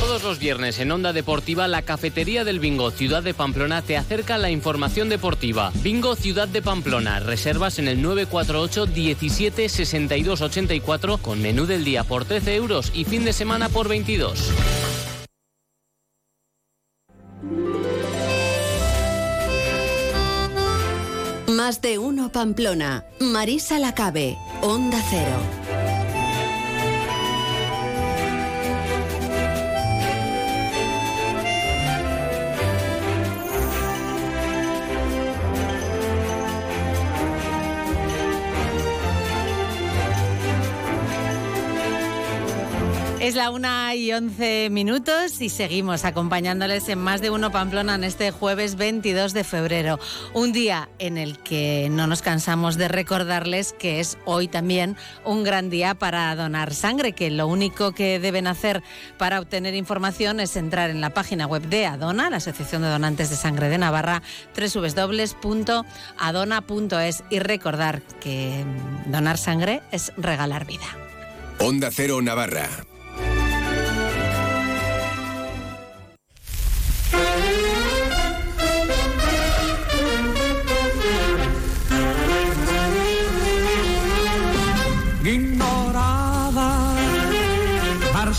Todos los viernes en Onda Deportiva, la cafetería del Bingo Ciudad de Pamplona te acerca la información deportiva. Bingo Ciudad de Pamplona, reservas en el 948 17 62 84 con menú del día por 13 euros y fin de semana por 22. Más de uno Pamplona. Marisa Lacabe, Onda Cero. Es la una y once minutos y seguimos acompañándoles en más de uno Pamplona en este jueves 22 de febrero. Un día en el que no nos cansamos de recordarles que es hoy también un gran día para donar sangre, que lo único que deben hacer para obtener información es entrar en la página web de Adona, la Asociación de Donantes de Sangre de Navarra, www.adona.es y recordar que donar sangre es regalar vida. Onda Cero Navarra.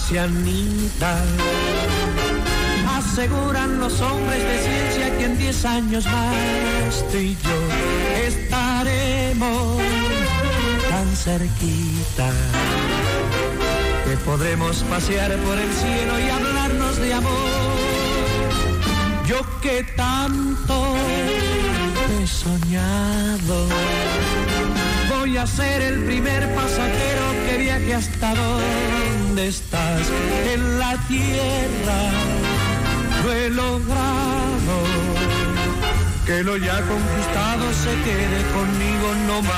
Marcianita. Aseguran los hombres de ciencia que en 10 años más tú y yo estaremos tan cerquita que podremos pasear por el cielo y hablarnos de amor. Yo que tanto he soñado voy a ser el primer pasajero que viaje hasta donde estás en la tierra. Lo he logrado, que lo ya conquistado se quede conmigo no más.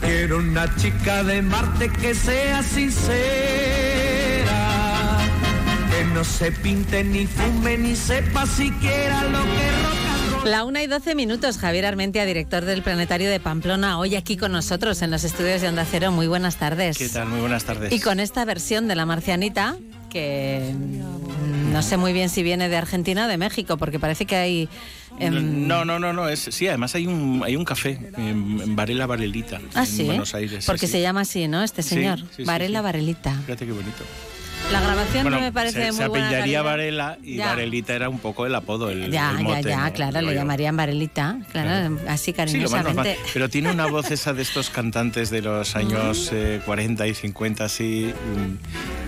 Quiero una chica de Marte que sea sincera, que no se pinte ni fume ni sepa siquiera lo que roca La una y doce minutos, Javier Armentia, director del Planetario de Pamplona, hoy aquí con nosotros en los estudios de Onda Cero. Muy buenas tardes. ¿Qué tal? Muy buenas tardes. Y con esta versión de La Marcianita, que mm, no sé muy bien si viene de Argentina o de México, porque parece que hay... No, no, no, no, es, sí, además hay un, hay un café en, en Varela Varelita, Ah, en sí. Buenos Aires. Porque sí, se llama así, ¿no? Este señor. sí, sí, Varela sí. Varelita. Fíjate qué bonito. La grabación Bueno, no me parece se, muy se buena calidad. Varela y Ya. Varelita era un poco el apodo, el, Ya, el ya, mote, ya, ¿no? claro, le llamarían Varelita, claro, así Sí, lo más normal. cariñosamente. Pero tiene una voz esa de estos cantantes de los años eh, 40 y 50, así,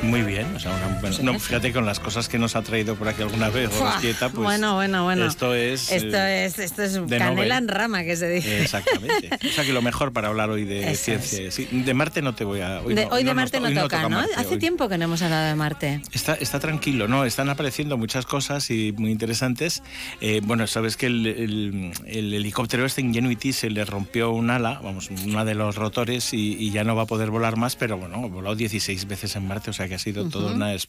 mm, muy bien. O sea, una- bueno, no, fíjate con las cosas que nos ha traído por aquí alguna vez, Gorosquieta, pues bueno, bueno, bueno. esto es... Esto eh, es, esto es canela Nobel. en rama, que se dice. Exactamente. O sea que lo mejor para hablar hoy de Eso ciencia. sí. De Marte no te voy a. Hoy, De- no, hoy de Marte no hoy toca, ¿no? Marte, Hace hoy. tiempo que no hemos hablado de Marte. Está, está tranquilo, ¿no? Están apareciendo muchas cosas y muy interesantes. Eh, bueno, sabes que el, el- el helicóptero este Ingenuity se le rompió un ala, vamos, una de los rotores y, y ya no va a poder volar más, pero bueno, ha volado 16 veces en Marte, o sea que ha sido toda una es-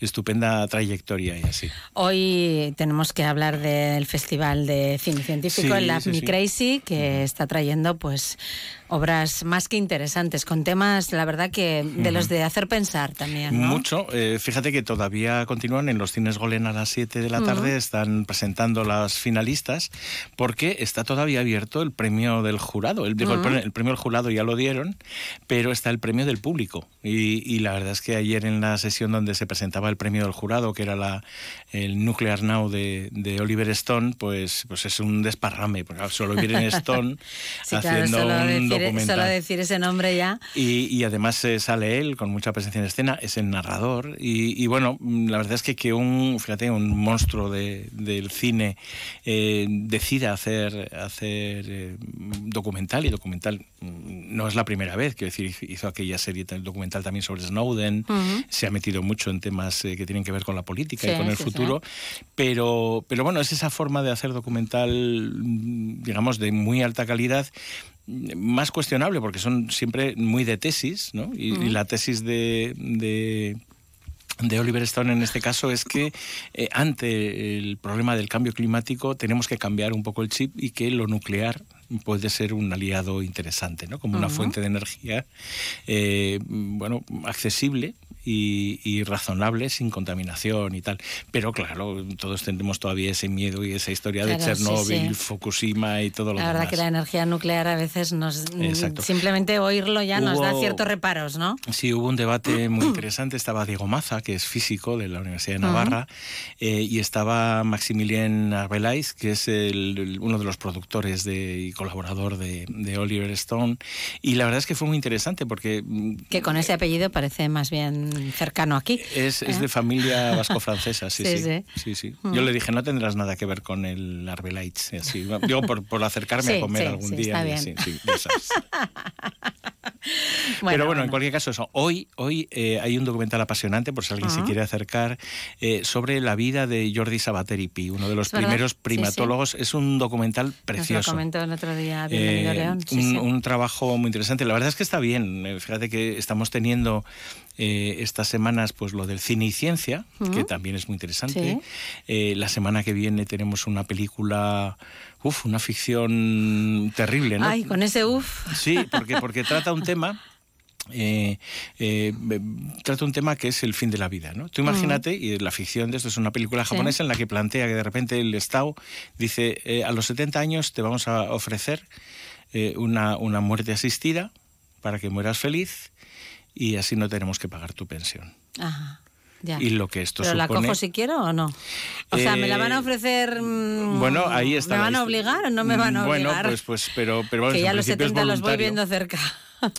estupenda trayectoria y así. Hoy tenemos que hablar del Festival de Cine Científico, Sí, el Lab sí, Me sí. Crazy, que está trayendo pues obras más que interesantes, con temas, la verdad, que de los de hacer pensar también, ¿no? Mucho. Eh, fíjate que todavía continúan en los cines Golen a las 7 de la tarde, están presentando las finalistas, porque está todavía abierto el premio del jurado. El, digo, Ujú. pre- el premio del jurado ya lo dieron, pero está el premio del público. Y, y la verdad es que ayer en la sesión donde se presentaba el premio del jurado, que era la, el Nuclear Now de, de Oliver Stone, pues, pues es un desparrame, porque solo Oliver Stone Sí, claro, haciendo solo un decir documental. Solo decir ese nombre ya. Y, y además eh, sale él con mucha presencia en escena, es el narrador. Y, y bueno, mm, la verdad es que que un, fíjate, un monstruo de, del cine eh, decida hacer, hacer eh, documental, y documental mm, no es la primera vez, quiero decir, hizo aquella serie documental también sobre Snowden, se ha metido mucho en temas eh, que tienen que ver con la política y con el sí, futuro, pero, pero bueno, es esa forma de hacer documental, mm, digamos, de muy alta calidad más cuestionable porque son siempre muy de tesis, ¿no? Y, la tesis de, de de Oliver Stone en este caso es que eh, ante el problema del cambio climático tenemos que cambiar un poco el chip y que lo nuclear puede ser un aliado interesante, ¿no? Como una fuente de energía, eh, bueno, accesible y, y razonable, sin contaminación y tal. Pero claro, todos tenemos todavía ese miedo y esa historia de Claro, sí, Chernóbil, sí. Fukushima y todo lo La verdad demás. que la energía nuclear a veces nos Exacto. simplemente oírlo ya nos da Hubo- ciertos reparos, ¿no? Sí, hubo un debate muy interesante. Estaba Diego Maza, que es físico de la Universidad de. Navarra, eh, y estaba Maximilien Arbelais, que es el- el- uno de los productores de, y colaborador de, de Oliver Stone. Y la verdad es que fue muy interesante porque mm, Que con ese apellido parece más bien cercano aquí. es, es ¿Eh? de familia vasco-francesa, sí, Sí, sí. sí. sí. Mm. Yo le dije, no tendrás nada que ver con el Arbelais. y Así. Digo, por, por acercarme a comer algún día. está y bien. así. Bueno, Pero bueno, bueno. en cualquier caso, eso. Hoy, hoy eh, hay un documental apasionante, por si alguien se Ajá. quiere acercar, eh, sobre la vida de Jordi Sabateri Pi, uno de los verdad, primeros sí. primatólogos. Es un documental Nos lo precioso. comentó el otro día Bienvenido Eh, León. Un, un trabajo muy interesante. La verdad es que está bien. Eh, Fíjate que estamos teniendo eh, estas semanas pues lo del cine y ciencia, que también es muy interesante. Sí. Eh, la semana que viene tenemos una película, uf, una ficción terrible, ¿no? Ay, con ese uff. Sí, porque, porque trata un tema. eh, eh, trata un tema que es el fin de la vida. ¿no? Tú imagínate, y la ficción de esto es una película Sí. japonesa en la que plantea que de repente el Estado dice, eh, a los 70 años te vamos a ofrecer eh, una, una muerte asistida para que mueras feliz y así no tenemos que pagar tu pensión. Ajá. Ya. Y lo que esto ¿Pero la cojo si quiero o no? O sea, ¿me la van a Eh, ofrecer? mm, Bueno, ahí está. ¿Me van a obligar o no me van a Bueno, obligar? pues, pues, pero, pero vamos, que ya los principio es 70 los voy viendo cerca.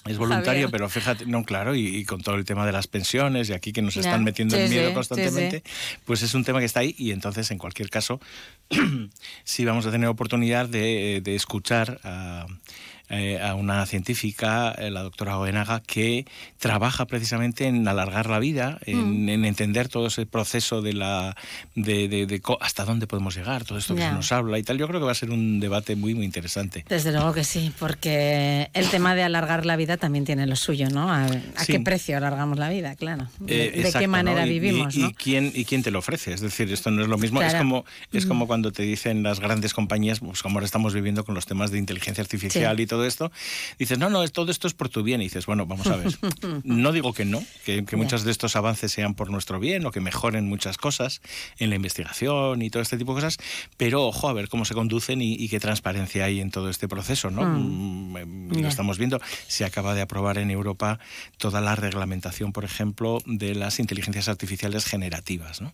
Es voluntario, pero fíjate, no, claro, y, y con todo el tema de las pensiones y aquí que nos Ya. están metiendo Sí, en miedo sí, constantemente, pues es un tema que está ahí y entonces, en cualquier caso, sí vamos a tener oportunidad de, de escuchar a, eh, a una científica, eh, la doctora Oenaga, que trabaja precisamente en alargar la vida, en, Mm. en entender todo ese proceso de la de, de- hasta dónde podemos llegar, todo esto que se nos habla y tal. Yo creo que va a ser un debate muy, muy interesante. Desde luego que sí, porque el tema de alargar la vida también tiene lo suyo, ¿no? ¿A, a Sí. qué precio alargamos la vida? Claro. ¿De, Eh, de exacto, qué manera ¿no? Y- vivimos? y, ¿no? y quién, ¿Y quién te lo ofrece? Es decir, esto no es lo mismo. Es, como, es como cuando te dicen las grandes compañías, pues como ahora estamos viviendo con los temas de inteligencia artificial Sí. y todo esto, dices, no, no, todo esto es por tu bien. Y dices, bueno, vamos a ver. No digo que no, que, que muchos de estos avances sean por nuestro bien o que mejoren muchas cosas en la investigación y todo este tipo de cosas, pero ojo a ver cómo se conducen y, y qué transparencia hay en todo este proceso, ¿no? Mm. Mm, eh, Lo estamos viendo. Se acaba de aprobar en Europa toda la reglamentación, por ejemplo, de las inteligencias artificiales generativas. ¿no?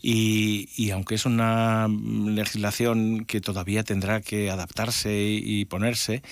Y, y aunque es una mm, legislación que todavía tendrá que adaptarse y ponerse,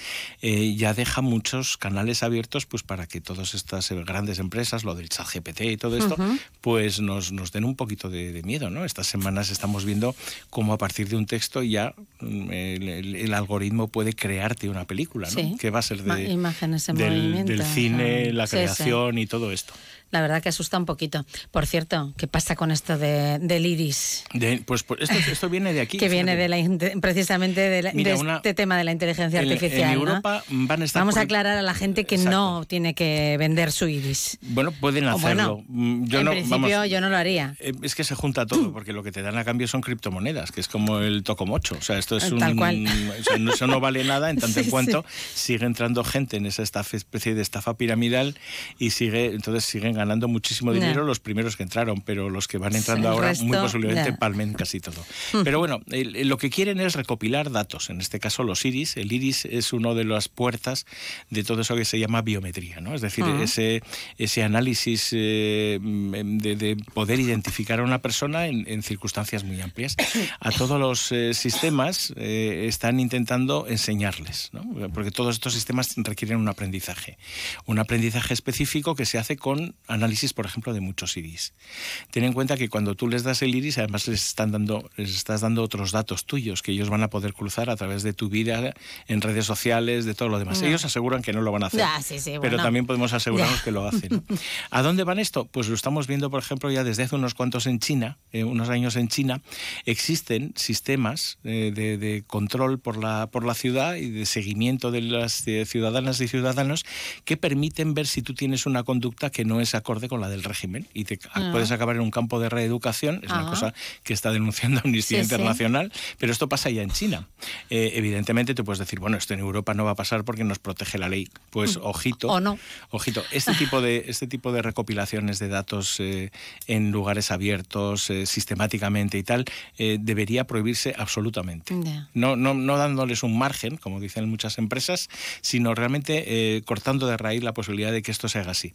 eh, ya deja muchos canales abiertos pues para que todas estas eh, grandes empresas, lo del chat GPT y todo esto, pues nos, nos den un poquito de, de miedo. ¿no? Estas semanas estamos viendo cómo a partir de un texto ya mm, el, el- el algoritmo puede crearte una película, ¿no? Sí. que va a ser Ma- de, imágenes en del, movimiento, del cine, la Sí, sí. creación y todo esto. La verdad que asusta un poquito. Por cierto, ¿qué pasa con esto de, del iris? De- pues, pues esto, esto viene de aquí. que viene de la, precisamente de, la- Mira, de una- este tema de la inteligencia En- en artificial. ¿no? Europa van a estar Vamos a aclarar a la gente que no tiene que vender su iris. Bueno, pueden O hacerlo. bueno, Mm, yo en no, principio vamos, yo no lo haría. eh, Es que se junta todo, porque lo que te dan a cambio son criptomonedas, que es como el tocomocho. O sea, esto es Eh, un. tal cual. sea, no- eso no vale nada en tanto Sí, en cuanto sí. sigue entrando gente en esa estafa, especie de estafa piramidal y sigue entonces siguen ganando muchísimo dinero los primeros que entraron, pero los que van entrando El ahora resto, muy posiblemente ya. palmen casi todo. Pero bueno, lo que quieren es recopilar datos, en este caso los iris. El iris es uno de las puertas de todo eso que se llama biometría, ¿no? Es decir, ese, ese análisis eh, de, de poder identificar a una persona en, en circunstancias muy amplias. A todos los eh, sistemas eh, están intentando enseñarles, ¿no? porque todos estos sistemas requieren un aprendizaje. Un aprendizaje específico que se hace con análisis, por ejemplo, de muchos iris. Ten en cuenta que cuando tú les das el iris, además les, están dando, les estás dando otros datos tuyos que ellos van a poder cruzar a través de tu vida en redes sociales, de todo lo demás. No. Ellos aseguran que no lo van a hacer, Ya, sí, sí, pero bueno. también podemos asegurarnos Ya. que lo hacen. ¿no? ¿A dónde van esto? Pues lo estamos viendo, por ejemplo, ya desde hace unos cuantos en China, eh, unos años en China, existen sistemas eh, de, de control por la, por la ciudad y de seguimiento de las eh, ciudadanas y ciudadanos que permiten ver si tú tienes una conducta que no es acorde con la del régimen y te Ah. puedes acabar en un campo de reeducación, es una cosa que está denunciando Amnistía Sí, sí. Internacional, pero esto pasa ya en China. Eh, evidentemente tú puedes decir, bueno, esto en Europa no va a pasar porque nos protege la ley. Pues Mm. ojito. O no. Ojito, este tipo de, este tipo de recopilaciones de datos eh, en lugares abiertos, eh, sistemáticamente y tal, debería prohibirse absolutamente. No, no, no dándoles un margen, como dicen muchas empresas, sino realmente cortando de raíz la posibilidad de que esto se haga así.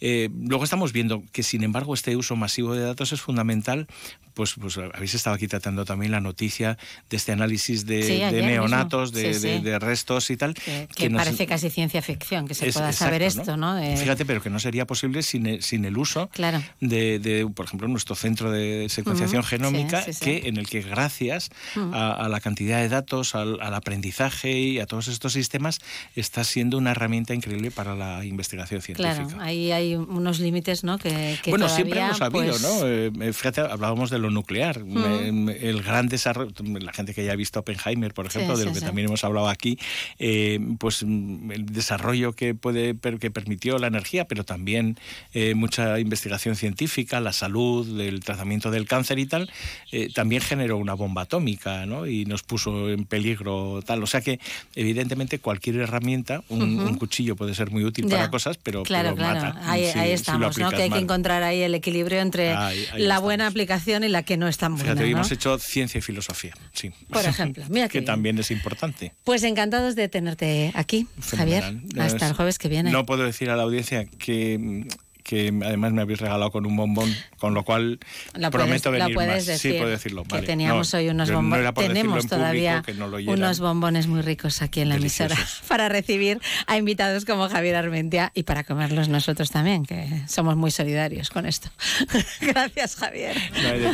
Eh, luego estamos viendo que, sin embargo, este uso masivo de datos es fundamental. Pues, pues habéis estado aquí tratando también la noticia de este análisis de, Sí, neonatos, de, Sí, sí. de- de restos y tal. Que, parece casi ciencia ficción, que se es- pueda saber esto, ¿no? Fíjate, pero que no sería posible sin el, sin el uso Claro. de, de, por ejemplo, nuestro centro de secuenciación genómica, que en el que gracias a, a la cantidad de datos, al, al aprendizaje y a todos estos sistemas, está siendo una herramienta increíble para la investigación científica. Claro, ahí hay unos límites, ¿no? Que, que bueno, todavía, siempre hemos sabido, pues, ¿no? Eh, fíjate, hablábamos de lo nuclear. Eh, El gran desarrollo, la gente que ya ha visto Oppenheimer, por Sí, ejemplo, de sí, lo que sí. también hemos hablado aquí, eh, pues mm, el desarrollo que puede que permitió la energía, pero también eh, mucha investigación científica, la salud, el tratamiento del cáncer y tal, eh, también generó una bomba atómica, ¿no? Y nos puso en peligro tal. O sea que, evidentemente, cualquier herramienta, un, cuchillo puede ser muy útil Ya. para cosas, pero, Claro, pero claro. mata. Si- ahí si lo estamos, ¿no? Que hay que encontrar ahí el equilibrio entre Ahí- ahí la buena aplicación y la que no es tan buena. Fíjate, hoy ¿no? hemos hecho ciencia y filosofía, sí. Por ejemplo, mira que también es importante. Pues encantados de tenerte aquí, Javier. Fenomenal. Hasta el jueves que viene. No puedo decir a la audiencia que, que además me habéis regalado con un bombón, con lo cual La puedes- prometo la venir puedes más. decir, sí, puedo decirlo. Que vale. teníamos No, hoy unos no bombones. Tenemos público, todavía no unos bombones muy ricos aquí en la emisora para recibir a invitados como Javier Armentia y para comerlos nosotros también, que somos muy solidarios con esto. Gracias, Javier.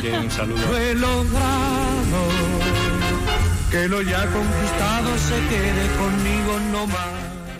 No un saludo. Lo he logrado, que lo ya conquistado se quede conmigo no más.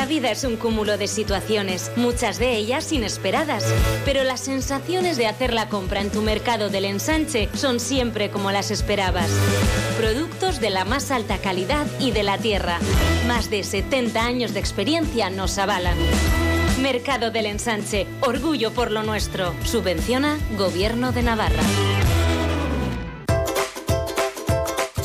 La vida es un cúmulo de situaciones, muchas de ellas inesperadas, pero las sensaciones de hacer la compra en tu mercado del ensanche son siempre como las esperabas. Productos de la más alta calidad y de la tierra. Más de 70 años de experiencia nos avalan. Mercado del Ensanche, orgullo por lo nuestro. Subvenciona Gobierno de Navarra.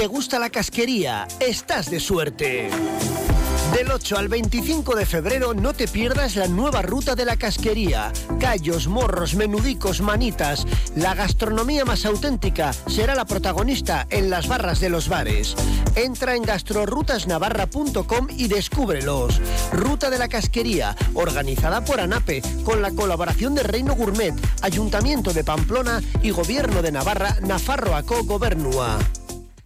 ¿Te gusta la casquería? Estás de suerte. Del 8 al 25 de febrero no te pierdas la nueva ruta de la casquería. Callos, morros, menudicos, manitas. La gastronomía más auténtica será la protagonista en las barras de los bares. Entra en gastrorutasnavarra.com y descúbrelos. Ruta de la casquería, organizada por ANAPE, con la colaboración de Reino Gourmet, Ayuntamiento de Pamplona y Gobierno de Navarra, Nafarroaco Gobernua.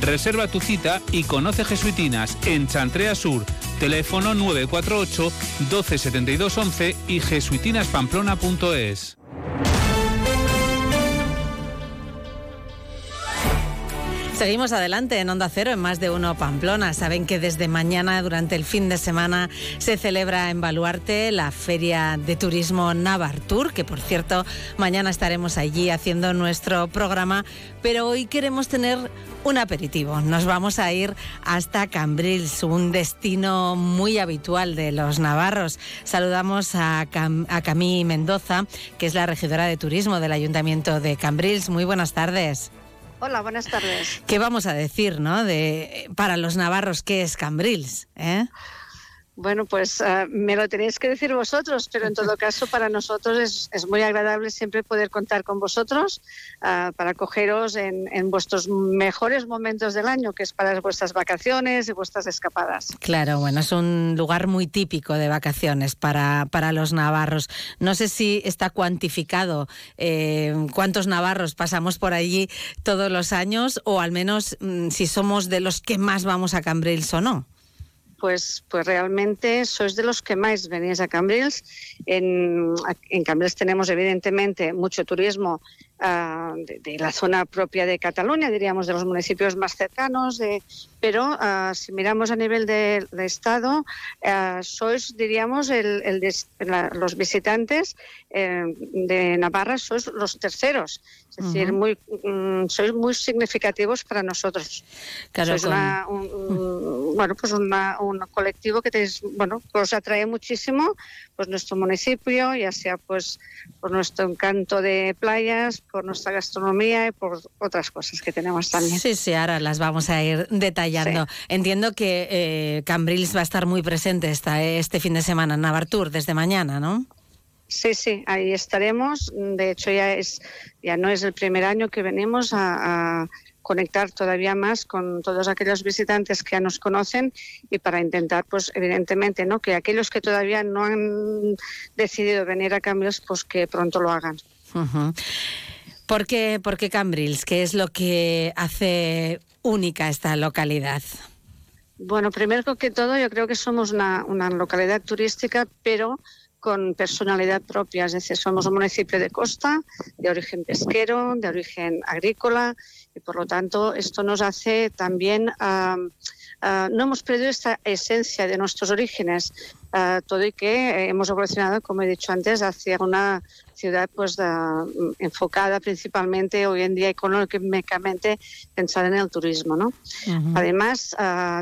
Reserva tu cita y conoce Jesuitinas en Chantrea Sur. Teléfono 948 127211 y jesuitinaspamplona.es. Seguimos adelante en Onda Cero en más de uno Pamplona. Saben que desde mañana, durante el fin de semana, se celebra en Baluarte la Feria de Turismo Navartur, que por cierto, mañana estaremos allí haciendo nuestro programa, pero hoy queremos tener un aperitivo. Nos vamos a ir hasta Cambrils, un destino muy habitual de los navarros. Saludamos a, a Camí Mendoza, que es la regidora de turismo del Ayuntamiento de Cambrils. Muy buenas tardes. Hola, buenas tardes. ¿Qué vamos a decir, no? De para los navarros qué es Cambrils, ¿eh? Bueno, pues uh, me lo tenéis que decir vosotros, pero en todo caso para nosotros es, es muy agradable siempre poder contar con vosotros uh, para cogeros en, en, vuestros mejores momentos del año, que es para vuestras vacaciones y vuestras escapadas. Claro, bueno, es un lugar muy típico de vacaciones para, para los navarros. No sé si está cuantificado eh, cuántos navarros pasamos por allí todos los años o al menos mm, si somos de los que más vamos a Cambrils o no pues, pues realmente sois de los que más venís a Cambrils. En, en Cambrils tenemos evidentemente mucho turismo uh, de, de, la zona propia de Cataluña, diríamos de los municipios más cercanos, de, pero uh, si miramos a nivel de, de Estado, uh, sois, diríamos, el, el la, los visitantes eh, de Navarra, sois los terceros. Es -huh. decir, muy, mm, sois muy significativos para nosotros. Claro, sois con... una, un, un, bueno, pues una, un colectivo que, tenéis, bueno, que os atrae muchísimo pues nuestro municipio, ya sea pues por nuestro encanto de playas, por nuestra gastronomía y por otras cosas que tenemos también. Sí, sí, ahora las vamos a ir detallando. Sí. Entiendo que eh, Cambrils va a estar muy presente esta, este fin de semana en Navartur, desde mañana, ¿no? Sí, sí, ahí estaremos. De hecho, ya es ya no es el primer año que venimos a, a conectar todavía más con todos aquellos visitantes que ya nos conocen y para intentar, pues evidentemente, ¿no? que aquellos que todavía no han decidido venir a Cambrils, pues que pronto lo hagan. Uh -huh. ¿Por, qué, ¿Por qué Cambrils? ¿Qué es lo que hace única esta localidad? Bueno, primero que todo, yo creo que somos una, una localidad turística, pero con personalidad propia, es decir, somos un municipio de costa, de origen pesquero, de origen agrícola, y por lo tanto esto nos hace también, uh, no hemos perdido esta esencia de nuestros orígenes, uh, todo y que hemos evolucionado, como he dicho antes, hacia una ciudad pues enfocada principalmente hoy en día económicamente pensada en el turismo. ¿no? -huh. Además,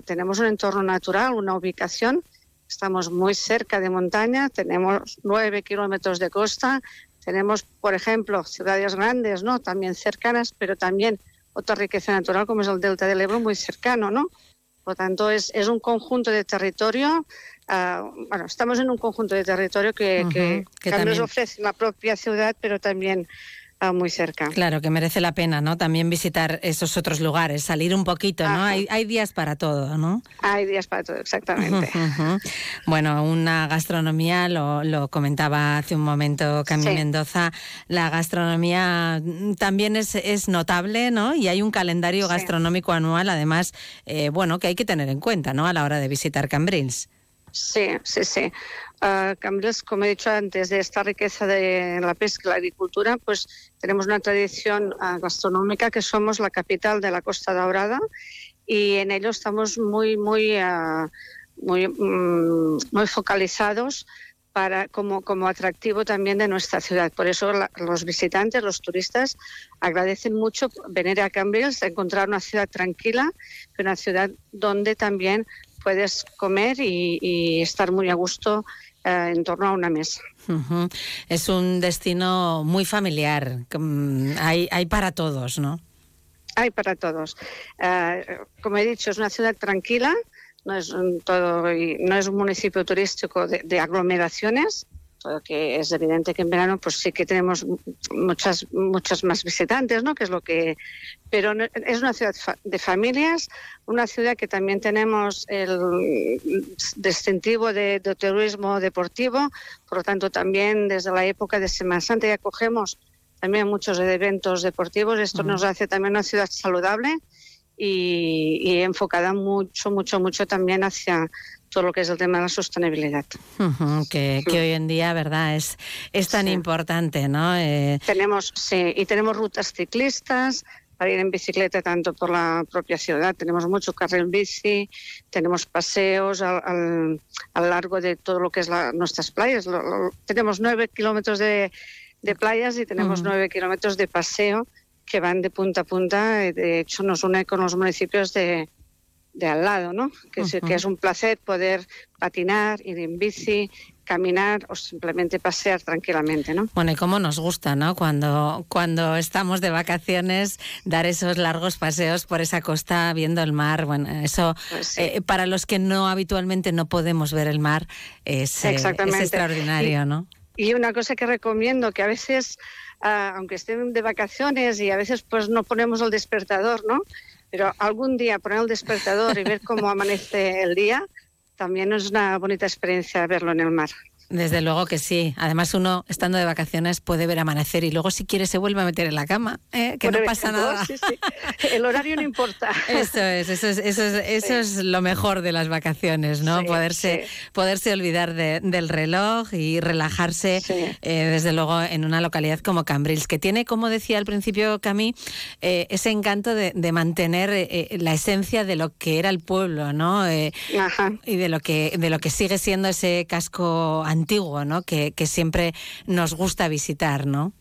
tenemos un entorno natural, una ubicación Estamos muy cerca de montaña, tenemos nueve kilómetros de costa, tenemos, por ejemplo, ciudades grandes, ¿no? También cercanas, pero también otra riqueza natural como es el Delta del Ebro, muy cercano, ¿no? Por lo tanto, es, es un conjunto de territorio, uh, bueno, estamos en un conjunto de territorio que, uh -huh, que, que también nos ofrece la propia ciudad, pero también muy cerca. Claro, que merece la pena, ¿no? También visitar esos otros lugares, salir un poquito, ¿no? Hay, hay, días para todo, ¿no? Hay días para todo, exactamente. Uh -huh. Bueno, una gastronomía, lo, lo, comentaba hace un momento Camille sí. Mendoza, la gastronomía también es, es, notable, ¿no? Y hay un calendario sí. gastronómico anual, además, eh, bueno, que hay que tener en cuenta, ¿no? A la hora de visitar Cambrils. Sí, sí, sí. Uh, Cambrils, como he dicho antes, de esta riqueza de la pesca y la agricultura, pues tenemos una tradición uh, gastronómica que somos la capital de la Costa Daurada y en ello estamos muy, muy, uh, muy, muy focalizados para, como, como atractivo también de nuestra ciudad. Por eso la, los visitantes, los turistas, agradecen mucho venir a Cambrils, encontrar una ciudad tranquila, una ciudad donde también puedes comer y, y estar muy a gusto eh, en torno a una mesa. Uh -huh. Es un destino muy familiar, hay, hay para todos, ¿no? Hay para todos. Uh, como he dicho, es una ciudad tranquila, no es un, todo, no es un municipio turístico de, de aglomeraciones, todo que es evidente que en verano pues sí que tenemos muchas muchas más visitantes, ¿no? Que es lo que pero es una ciudad de familias, una ciudad que también tenemos el distintivo de, de turismo deportivo, por lo tanto también desde la época de Semana Santa ya cogemos también muchos eventos deportivos, esto nos hace también una ciudad saludable y, y enfocada mucho, mucho, mucho también hacia todo lo que es el tema de la sostenibilidad. Ujú, que, que hoy en día, ¿verdad? Es, es tan importante, ¿no? Eh, Tenemos, sí, y tenemos rutas ciclistas para ir en bicicleta tanto por la propia ciudad. Tenemos mucho carril bici, tenemos paseos al, al- a lo largo de todo lo que es la- nuestras playas. Lo- lo- tenemos nueve kilómetros de, de playas y tenemos nueve kilómetros de paseo que van de punta a punta. y De hecho, nos une con los municipios de, de al lado, ¿no? Que, es, Ujú. que es un placer poder patinar, ir en bici, caminar o simplemente pasear tranquilamente, ¿no? Bueno, y cómo nos gusta, ¿no? Cuando, cuando estamos de vacaciones, dar esos largos paseos por esa costa viendo el mar. Bueno, eso Pues eh, para los que no habitualmente no podemos ver el mar es, eh, es extraordinario, Y- ¿no? Y una cosa que recomiendo, que a veces, ah, aunque estén de vacaciones y a veces pues no ponemos el despertador, ¿no? Pero algún día poner el despertador y ver cómo amanece el día, también es una bonita experiencia verlo en el mar. Desde luego que sí. Además, uno estando de vacaciones puede ver amanecer y luego, si quiere, se vuelve a meter en la cama, ¿eh? que Por no pasa ejemplo, nada. sí, sí. El horario no importa. Eso es, eso es, eso es, eso es lo mejor de las vacaciones, ¿no? Poderse, poderse olvidar de- del reloj y relajarse, eh, desde luego, en una localidad como Cambrils, que tiene, como decía al principio Camí, eh, ese encanto de, de mantener eh, eh, la esencia de lo que era el pueblo, ¿no? Y de lo que de lo que sigue siendo ese casco antiguo, ¿no? Que, que siempre nos gusta visitar, ¿no?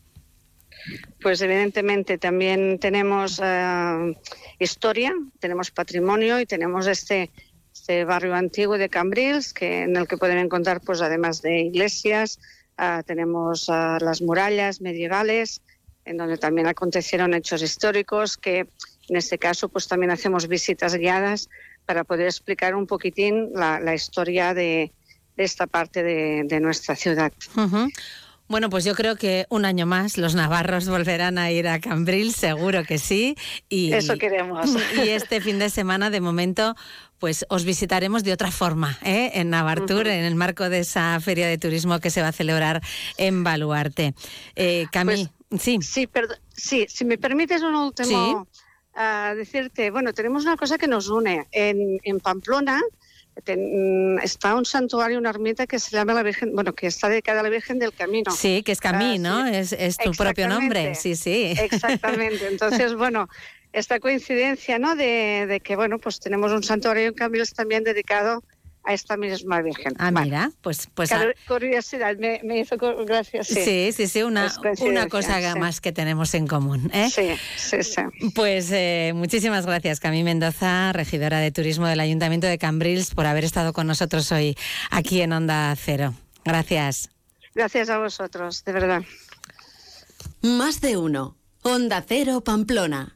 Pues evidentemente también tenemos eh, historia, tenemos patrimonio y tenemos este, este barrio antiguo de Cambrils, que, en el que pueden encontrar, pues además de iglesias, ah, tenemos ah, las murallas medievales, en donde también acontecieron hechos históricos, que en este caso pues también hacemos visitas guiadas para poder explicar un poquitín la historia de, de esta parte de, de nuestra ciudad. Bueno, pues yo creo que un año más los navarros volverán a ir a Cambril, seguro que sí. Y, Eso queremos. Y este fin de semana, de momento, pues os visitaremos de otra forma, ¿eh? en Navartur, en el marco de esa feria de turismo que se va a celebrar en Baluarte. Eh, Camí, sí. Sí, sí, si me permites un último ah, decirte, bueno, tenemos una cosa que nos une. En, en Pamplona ten- mm, está un santuario, una ermita que se llama la Virgen, bueno, que está dedicada a la Virgen del Camino. Sí, que es Camí, Ah. Es, es tu propio nombre. Sí, sí. Exactamente. Entonces, bueno, esta coincidencia, ¿no? De, de que, bueno, pues tenemos un santuario en Cambrils también dedicado a esta misma Virgen. Ah, mira, pues, pues Cari- Curiosidad, me, me hizo gracia, sí. Sí, sí, sí, una, una cosa sí. más que tenemos en común. ¿eh? Sí, sí, sí. Pues eh, muchísimas gracias, Camí Mendoza, regidora de Turismo del Ayuntamiento de Cambrils, por haber estado con nosotros hoy aquí en Onda Cero. Gracias. Gracias a vosotros, de verdad. Más de uno. Onda Cero Pamplona.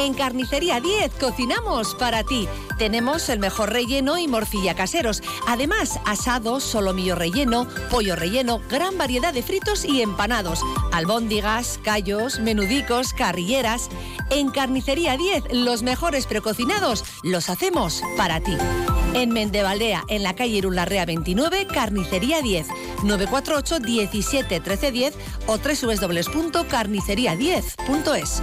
En Carnicería 10 cocinamos para ti. Tenemos el mejor relleno y morcilla caseros. Además, asados, solomillo relleno, pollo relleno, gran variedad de fritos y empanados. Albóndigas, callos, menudicos, carrilleras. En Carnicería 10, los mejores precocinados los hacemos para ti. En Mendevaldea, en la calle Irunlarrea 29, Carnicería 10, 948 17 13 10 o www.carnicería10.es.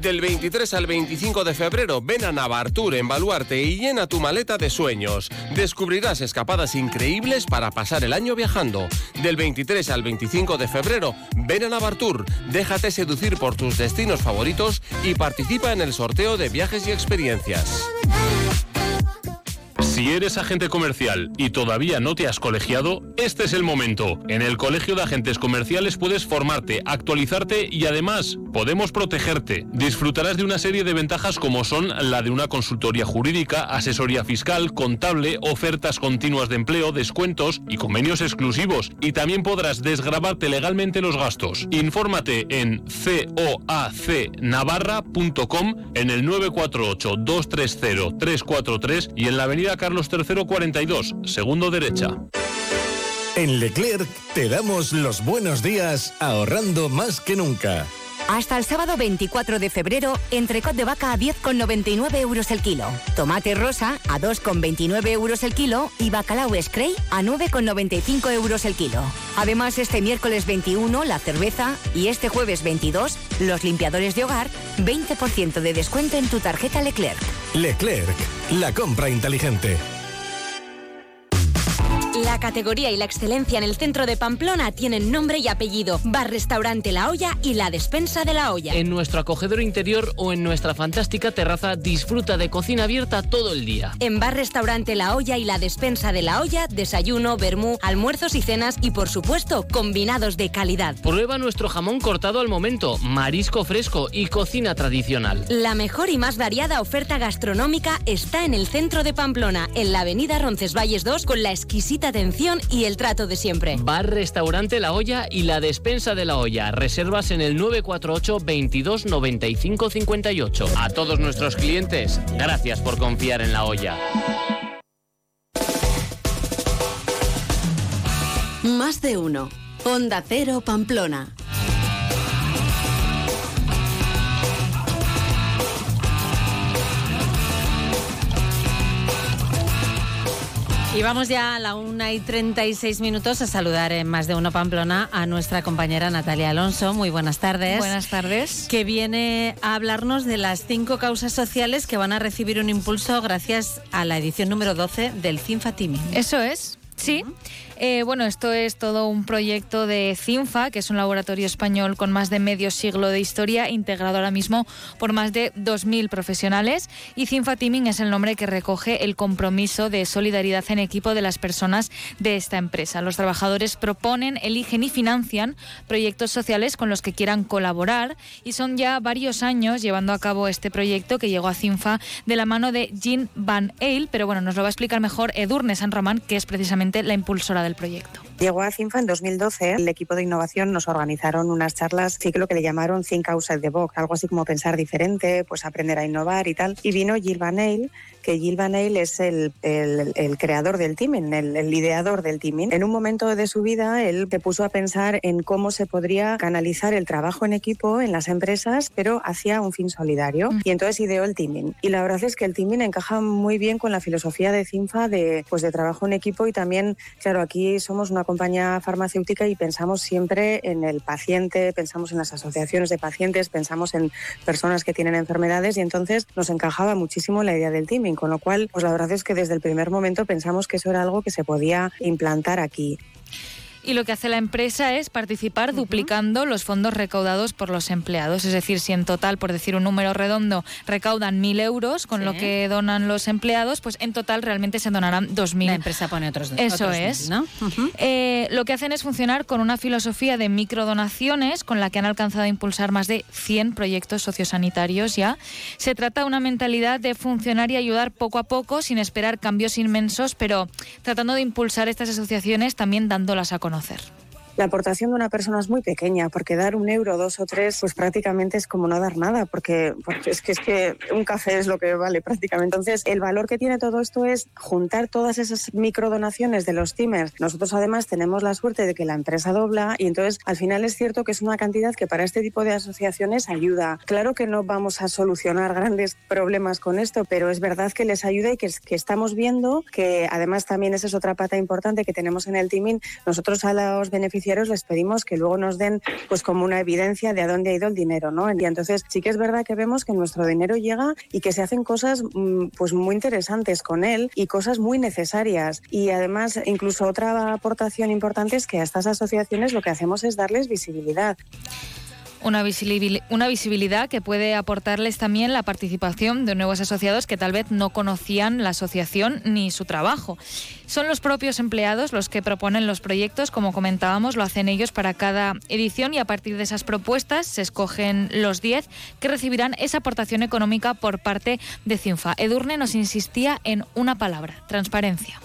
Del 23 al 25 de febrero ven a Navartur en Baluarte y llena tu maleta de sueños. Descubrirás escapadas increíbles para pasar el año viajando. Del 23 al 25 de febrero ven a Navartur, déjate seducir por tus destinos favoritos y participa en el sorteo de viajes y experiencias. Si eres agente comercial y todavía no te has colegiado, este es el momento. En el Colegio de Agentes Comerciales puedes formarte, actualizarte y además podemos protegerte. Disfrutarás de una serie de ventajas como son la de una consultoría jurídica, asesoría fiscal, contable, ofertas continuas de empleo, descuentos y convenios exclusivos. Y también podrás desgrabarte legalmente los gastos. Infórmate en coacnavarra.com en el 948 230 343 y en la avenida Carlos III 42, segundo derecha. En Leclerc te damos los buenos días ahorrando más que nunca. Hasta el sábado 24 de febrero, entrecot de vaca a 10,99 euros el kilo. Tomate rosa a 2,29 euros el kilo y bacalao Scray a 9,95 euros el kilo. Además, este miércoles 21, la cerveza y este jueves 22, los limpiadores de hogar, 20% de descuento en tu tarjeta Leclerc. Leclerc, la compra inteligente. La categoría y la excelencia en el centro de Pamplona tienen nombre y apellido. Bar Restaurante La Olla y la Despensa de la Olla. En nuestro acogedor interior o en nuestra fantástica terraza disfruta de cocina abierta todo el día. En Bar Restaurante La Olla y la Despensa de la Olla, desayuno, vermú, almuerzos y cenas y por supuesto combinados de calidad. Prueba nuestro jamón cortado al momento, marisco fresco y cocina tradicional. La mejor y más variada oferta gastronómica está en el centro de Pamplona, en la avenida Roncesvalles 2 con la exquisita atención y el trato de siempre. Bar Restaurante La Olla y la Despensa de la Olla. Reservas en el 948 22 95 58. A todos nuestros clientes, gracias por confiar en La Olla. Más de uno. Onda Cero Pamplona. Y vamos ya a la una y 36 minutos a saludar en más de uno Pamplona a nuestra compañera Natalia Alonso. Muy buenas tardes. Buenas tardes. Que viene a hablarnos de las cinco causas sociales que van a recibir un impulso gracias a la edición número 12 del CINFA Teaming. Eso es, sí. Eh, bueno, esto es todo un proyecto de CINFA, que es un laboratorio español con más de medio siglo de historia, integrado ahora mismo por más de 2.000 profesionales. Y CINFA Teaming es el nombre que recoge el compromiso de solidaridad en equipo de las personas de esta empresa. Los trabajadores proponen, eligen y financian proyectos sociales con los que quieran colaborar y son ya varios años llevando a cabo este proyecto que llegó a CINFA de la mano de Jean Van Eyl, pero bueno, nos lo va a explicar mejor Edurne San Román, que es precisamente la impulsora del proyecto. Llegó a CINFA en 2012. El equipo de innovación nos organizaron unas charlas, ciclo que le llamaron Think Outside the Box, algo así como pensar diferente, pues aprender a innovar y tal. Y vino Jill Van Eyl, que Jill Van Eyl es el, el, el creador del teaming, el, el, ideador del teaming. En un momento de su vida, él se puso a pensar en cómo se podría canalizar el trabajo en equipo en las empresas, pero hacia un fin solidario. Y entonces ideó el teaming. Y la verdad es que el teaming encaja muy bien con la filosofía de CINFA de, pues de trabajo en equipo y también, claro, aquí somos una compañía farmacéutica y pensamos siempre en el paciente, pensamos en las asociaciones de pacientes, pensamos en personas que tienen enfermedades y entonces nos encajaba muchísimo la idea del teaming, con lo cual, pues la verdad es que desde el primer momento pensamos que eso era algo que se podía implantar aquí. Y lo que hace la empresa es participar duplicando los fondos recaudados por los empleados. Es decir, si en total, por decir un número redondo, recaudan 1.000 euros con Sí. lo que donan los empleados, pues en total realmente se donarán 2.000. La empresa pone otros Eso otros es. 1.000, ¿no? Eh, lo que hacen es funcionar con una filosofía de microdonaciones con la que han alcanzado a impulsar más de 100 proyectos sociosanitarios ya. Se trata de una mentalidad de funcionar y ayudar poco a poco sin esperar cambios inmensos, pero tratando de impulsar estas asociaciones también dándolas a conocer conocer. La aportación de una persona es muy pequeña, porque dar un euro, dos o tres, pues prácticamente es como no dar nada, porque, porque es, que, es que un café es lo que vale prácticamente. Entonces, el valor que tiene todo esto es juntar todas esas microdonaciones de los timers. Nosotros además tenemos la suerte de que la empresa dobla y entonces al final es cierto que es una cantidad que para este tipo de asociaciones ayuda. Claro que no vamos a solucionar grandes problemas con esto, pero es verdad que les ayuda y que, que estamos viendo que además también esa es otra pata importante que tenemos en el teaming. Nosotros a los beneficiarios les pedimos que luego nos den pues como una evidencia de a dónde ha ido el dinero, ¿no? Y entonces sí que es verdad que vemos que nuestro dinero llega y que se hacen cosas mm, pues muy interesantes con él y cosas muy necesarias. Y además incluso otra aportación importante es que a estas asociaciones lo que hacemos es darles visibilidad. Una, visibilidad que puede aportarles también la participación de nuevos asociados que tal vez no conocían la asociación ni su trabajo. Son los propios empleados los que proponen los proyectos, como comentábamos, lo hacen ellos para cada edición y a partir de esas propuestas se escogen los 10 que recibirán esa aportación económica por parte de CINFA. Edurne nos insistía en una palabra, transparencia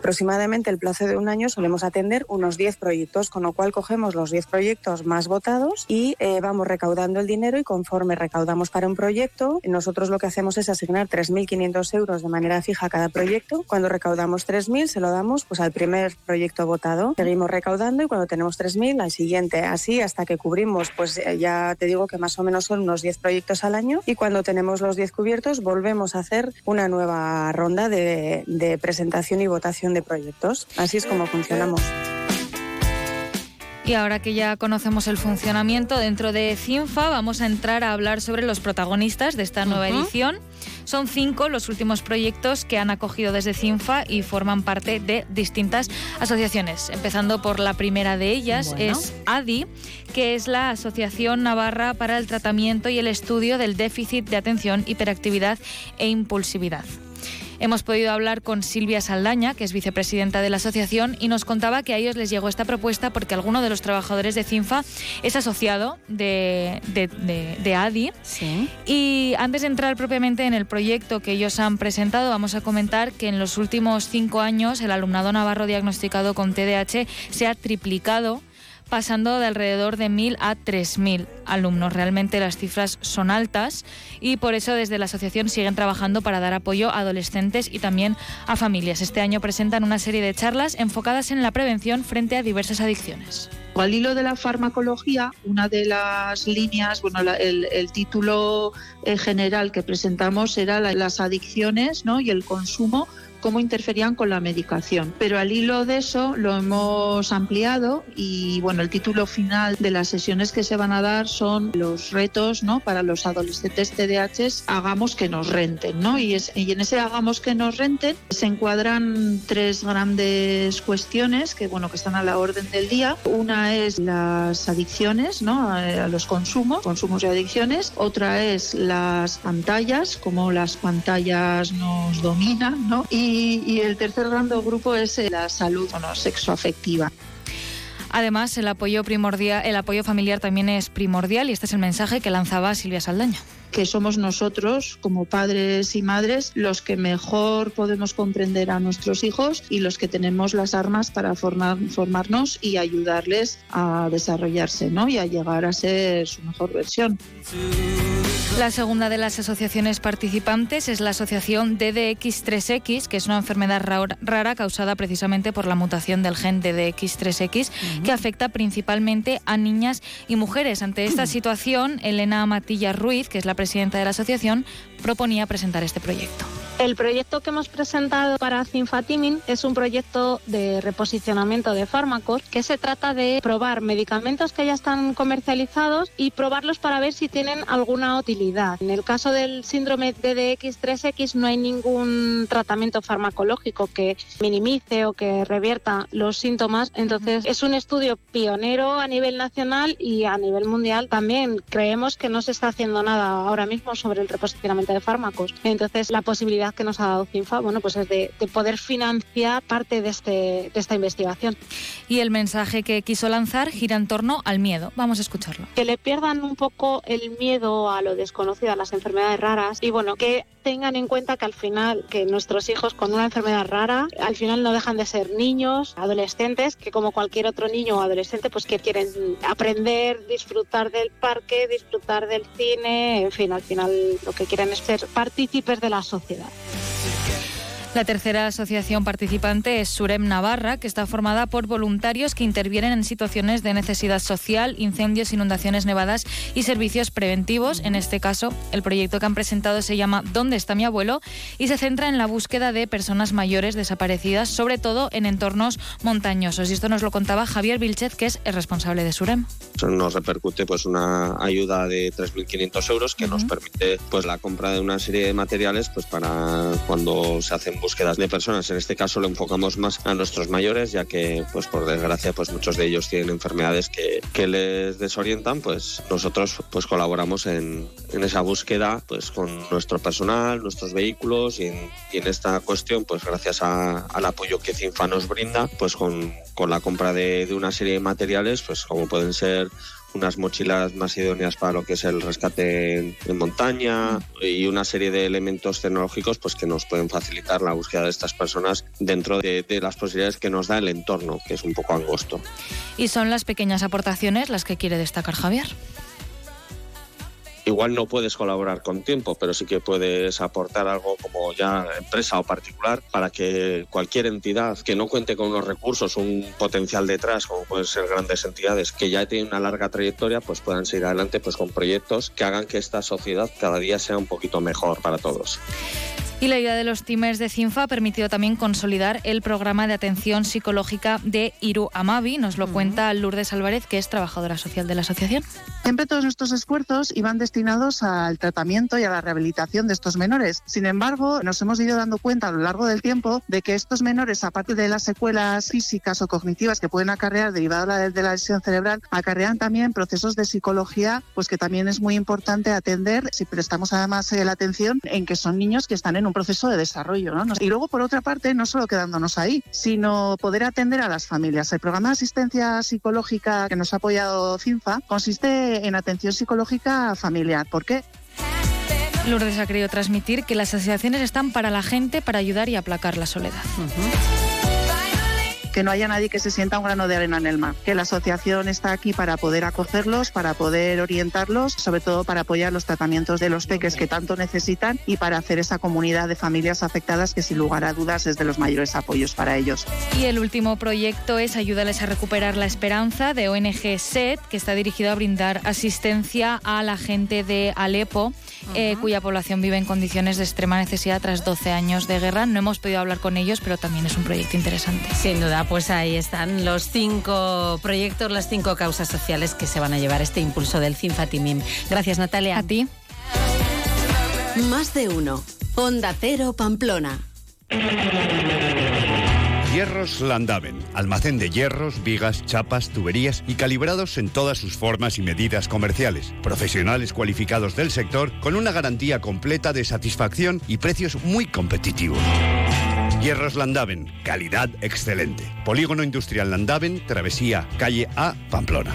aproximadamente el plazo de un año solemos atender unos 10 proyectos, con lo cual cogemos los 10 proyectos más votados y eh, vamos recaudando el dinero y conforme recaudamos para un proyecto, nosotros lo que hacemos es asignar 3.500 euros de manera fija a cada proyecto. Cuando recaudamos 3.000 se lo damos pues al primer proyecto votado. Seguimos recaudando y cuando tenemos 3.000 al siguiente, así hasta que cubrimos, pues eh, ya te digo que más o menos son unos 10 proyectos al año y cuando tenemos los 10 cubiertos volvemos a hacer una nueva ronda de, de presentación y votación de proyectos. Así es como funcionamos. Y ahora que ya conocemos el funcionamiento dentro de CINFA, vamos a entrar a hablar sobre los protagonistas de esta nueva edición. Son cinco los últimos proyectos que han acogido desde CINFA y forman parte de distintas asociaciones. Empezando por la primera de ellas, es ADI, que es la Asociación Navarra para el Tratamiento y el Estudio del Déficit de Atención, Hiperactividad e Impulsividad. Hemos podido hablar con Silvia Saldaña, que es vicepresidenta de la asociación, y nos contaba que a ellos les llegó esta propuesta porque alguno de los trabajadores de CINFA es asociado de, de, ADI. Y antes de entrar propiamente en el proyecto que ellos han presentado, vamos a comentar que en los últimos cinco años el alumnado navarro diagnosticado con TDAH se ha triplicado pasando de alrededor de 1.000 a 3.000 alumnos. Realmente las cifras son altas y por eso desde la asociación siguen trabajando para dar apoyo a adolescentes y también a familias. Este año presentan una serie de charlas enfocadas en la prevención frente a diversas adicciones. Al hilo de la farmacología, una de las líneas, bueno, el, título eh, general que presentamos era las adicciones ¿no? y el consumo cómo interferían con la medicación. Pero al hilo de eso lo hemos ampliado y bueno, el título final de las sesiones que se van a dar son los retos ¿no? para los adolescentes TDAH, hagamos que nos renten. ¿no? Y, es, y en ese hagamos que nos renten se encuadran tres grandes cuestiones que, bueno, que están a la orden del día. Una es las adicciones ¿no? a, los consumos, consumos y adicciones. Otra es las pantallas, cómo las pantallas nos dominan. ¿no? Y y, el tercer gran grupo es eh, la salud no, sexoafectiva. Además, el apoyo primordial, el apoyo familiar también es primordial y este es el mensaje que lanzaba Silvia Saldaña que somos nosotros, como padres y madres, los que mejor podemos comprender a nuestros hijos y los que tenemos las armas para formar, formarnos y ayudarles a desarrollarse ¿no? y a llegar a ser su mejor versión. La segunda de las asociaciones participantes es la asociación DDX3X, que es una enfermedad rara causada precisamente por la mutación del gen DDX3X, que afecta principalmente a niñas y mujeres. Ante esta situación, Elena Matilla Ruiz, que es la presidenta de la asociación, proponía presentar este proyecto. El proyecto que hemos presentado para Cinfatimin es un proyecto de reposicionamiento de fármacos que se trata de probar medicamentos que ya están comercializados y probarlos para ver si tienen alguna utilidad. En el caso del síndrome DDX3X no hay ningún tratamiento farmacológico que minimice o que revierta los síntomas, entonces es un estudio pionero a nivel nacional y a nivel mundial también creemos que no se está haciendo nada ahora mismo sobre el reposicionamiento de fármacos. Entonces la posibilidad que nos ha dado CINFA, bueno, pues es de, poder financiar parte de, este, de esta investigación. Y el mensaje que quiso lanzar gira en torno al miedo. Vamos a escucharlo. Que le pierdan un poco el miedo a lo desconocido desconocidas, las enfermedades raras, y bueno, que tengan en cuenta que al final, que nuestros hijos con una enfermedad rara, al final no dejan de ser niños, adolescentes, que como cualquier otro niño o adolescente, pues que quieren aprender, disfrutar del parque, disfrutar del cine, en fin, al final lo que quieren es ser partícipes de la sociedad. La tercera asociación participante es Surem Navarra, que está formada por voluntarios que intervienen en situaciones de necesidad social, incendios, inundaciones nevadas y servicios preventivos. En este caso, el proyecto que han presentado se llama ¿Dónde está mi abuelo? y se centra en la búsqueda de personas mayores desaparecidas, sobre todo en entornos montañosos. Y esto nos lo contaba Javier Vilchez, que es el responsable de Surem. Nos repercute pues una ayuda de 3.500 euros que nos permite pues la compra de una serie de materiales pues para cuando se hacen búsquedas de personas. En este caso lo enfocamos más a nuestros mayores, ya que, pues por desgracia, pues muchos de ellos tienen enfermedades que, que les desorientan. Pues nosotros pues colaboramos en, en, esa búsqueda pues con nuestro personal, nuestros vehículos y en, esta cuestión, pues gracias a, al apoyo que CINFA nos brinda, pues con, con la compra de, de una serie de materiales, pues como pueden ser unas mochilas más idóneas para lo que es el rescate en, montaña y una serie de elementos tecnológicos pues que nos pueden facilitar la búsqueda de estas personas dentro de, de, las posibilidades que nos da el entorno, que es un poco angosto. Y son las pequeñas aportaciones las que quiere destacar Javier. Igual no puedes colaborar con tiempo, pero sí que puedes aportar algo como ya empresa o particular para que cualquier entidad que no cuente con unos recursos, un potencial detrás, como pueden ser grandes entidades que ya tienen una larga trayectoria, pues puedan seguir adelante pues con proyectos que hagan que esta sociedad cada día sea un poquito mejor para todos. Y la idea de los teamers de CINFA ha permitido también consolidar el programa de atención psicológica de Iru Amavi. Nos lo cuenta Lourdes Álvarez, que es trabajadora social de la asociación. Siempre todos nuestros esfuerzos iban destinados al tratamiento y a la rehabilitación de estos menores. Sin embargo, nos hemos ido dando cuenta a lo largo del tiempo de que estos menores, aparte de las secuelas físicas o cognitivas que pueden acarrear derivadas de la lesión cerebral, acarrean también procesos de psicología, pues que también es muy importante atender si prestamos además la atención en que son niños que están en un proceso de desarrollo. ¿no? Y luego, por otra parte, no solo quedándonos ahí, sino poder atender a las familias. El programa de asistencia psicológica que nos ha apoyado CINFA consiste en atención psicológica familiar. ¿Por qué? Lourdes ha querido transmitir que las asociaciones están para la gente, para ayudar y aplacar la soledad. Uh -huh que no haya nadie que se sienta un grano de arena en el mar. Que la asociación está aquí para poder acogerlos, para poder orientarlos, sobre todo para apoyar los tratamientos de los peques que tanto necesitan y para hacer esa comunidad de familias afectadas que sin lugar a dudas es de los mayores apoyos para ellos. Y el último proyecto es Ayúdales a recuperar la esperanza de ONG SET, que está dirigido a brindar asistencia a la gente de Alepo, eh, cuya población vive en condiciones de extrema necesidad tras 12 años de guerra. No hemos podido hablar con ellos, pero también es un proyecto interesante. Sin duda pues ahí están los cinco proyectos, las cinco causas sociales que se van a llevar este impulso del CINFATIMIM. Gracias, Natalia. A ti. Más de uno. Onda Cero Pamplona. Hierros Landaven, almacén de hierros, vigas, chapas, tuberías y calibrados en todas sus formas y medidas comerciales. Profesionales cualificados del sector con una garantía completa de satisfacción y precios muy competitivos. Hierros Landaven, calidad excelente. Polígono Industrial Landaven, Travesía, calle A, Pamplona.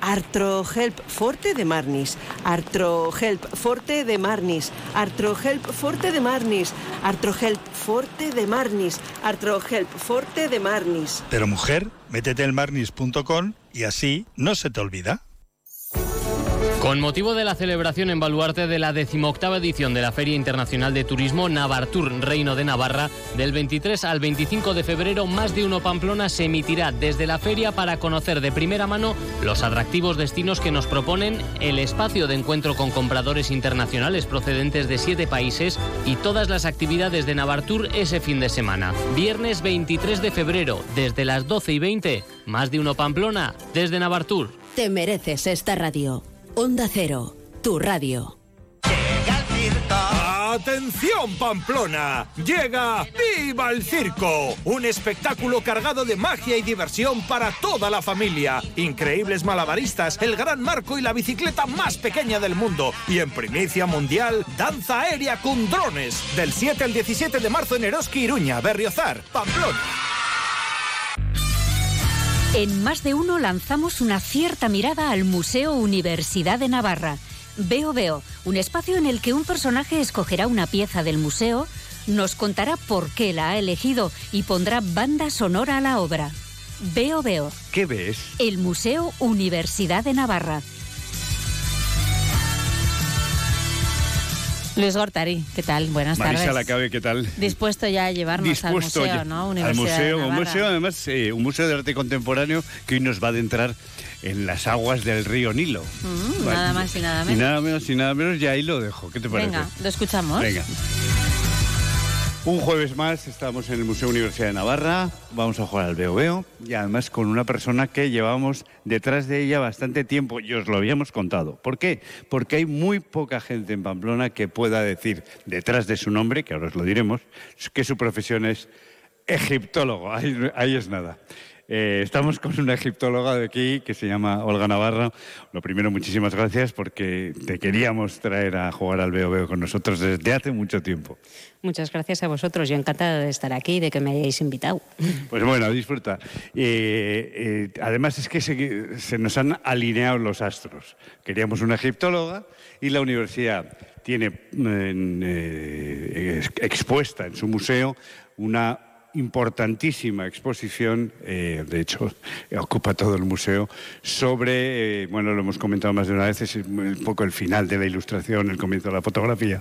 Artrohelp Forte de Marnis. Artrohelp Forte de Marnis. Artrohelp Forte de Marnis. Artrohelp Forte de Marnis. Artrohelp Forte de Marnis. Pero mujer, métete en marnis.com y así no se te olvida. Con motivo de la celebración en Baluarte de la decimoctava edición de la Feria Internacional de Turismo Navartur Reino de Navarra, del 23 al 25 de febrero, Más de Uno Pamplona se emitirá desde la feria para conocer de primera mano los atractivos destinos que nos proponen, el espacio de encuentro con compradores internacionales procedentes de siete países y todas las actividades de Navartur ese fin de semana. Viernes 23 de febrero, desde las 12 y 20, Más de Uno Pamplona, desde Navartur. Te mereces esta radio. Onda Cero, tu radio. ¡Atención Pamplona! Llega ¡Viva el Circo! Un espectáculo cargado de magia y diversión para toda la familia. Increíbles malabaristas, el gran marco y la bicicleta más pequeña del mundo. Y en primicia mundial, danza aérea con drones. Del 7 al 17 de marzo en Eroski, Iruña, Berriozar, Pamplona. En más de uno lanzamos una cierta mirada al Museo Universidad de Navarra. Veo Veo, un espacio en el que un personaje escogerá una pieza del museo, nos contará por qué la ha elegido y pondrá banda sonora a la obra. Veo Veo, ¿Qué ves? el Museo Universidad de Navarra. Luis Gortari, ¿qué tal? Buenas Marisa tardes. Lacabe, ¿qué tal? Dispuesto ya a llevarnos Dispuesto al museo, ¿no? al de museo, un museo además, eh, un museo de arte contemporáneo que hoy nos va a adentrar en las aguas del río Nilo. Mm, Vale. nada más y nada Y menos. nada menos y nada menos, y ahí lo dejo. ¿Qué te parece? Venga, lo escuchamos. Venga. Un jueves más estamos en el Museo Universidad de Navarra, vamos a jugar al Veo Veo y además con una persona que llevamos detrás de ella bastante tiempo y os lo habíamos contado. ¿Por qué? Porque hay muy poca gente en Pamplona que pueda decir detrás de su nombre, que ahora os lo diremos, que su profesión es egiptólogo. Ahí, ahí es nada. Eh, estamos con una egiptóloga de aquí que se llama Olga Navarra. Lo primero, muchísimas gracias porque te queríamos traer a jugar al Veo Veo con nosotros desde hace mucho tiempo. Muchas gracias a vosotros. Yo encantada de estar aquí y de que me hayáis invitado. Pues bueno, disfruta. Eh, eh, además es que se, se nos han alineado los astros. Queríamos una egiptóloga y la universidad tiene eh, ex- expuesta en su museo una importantísima exposición, eh, de hecho ocupa todo el museo, sobre, eh, bueno, lo hemos comentado más de una vez, es un poco el final de la ilustración, el comienzo de la fotografía.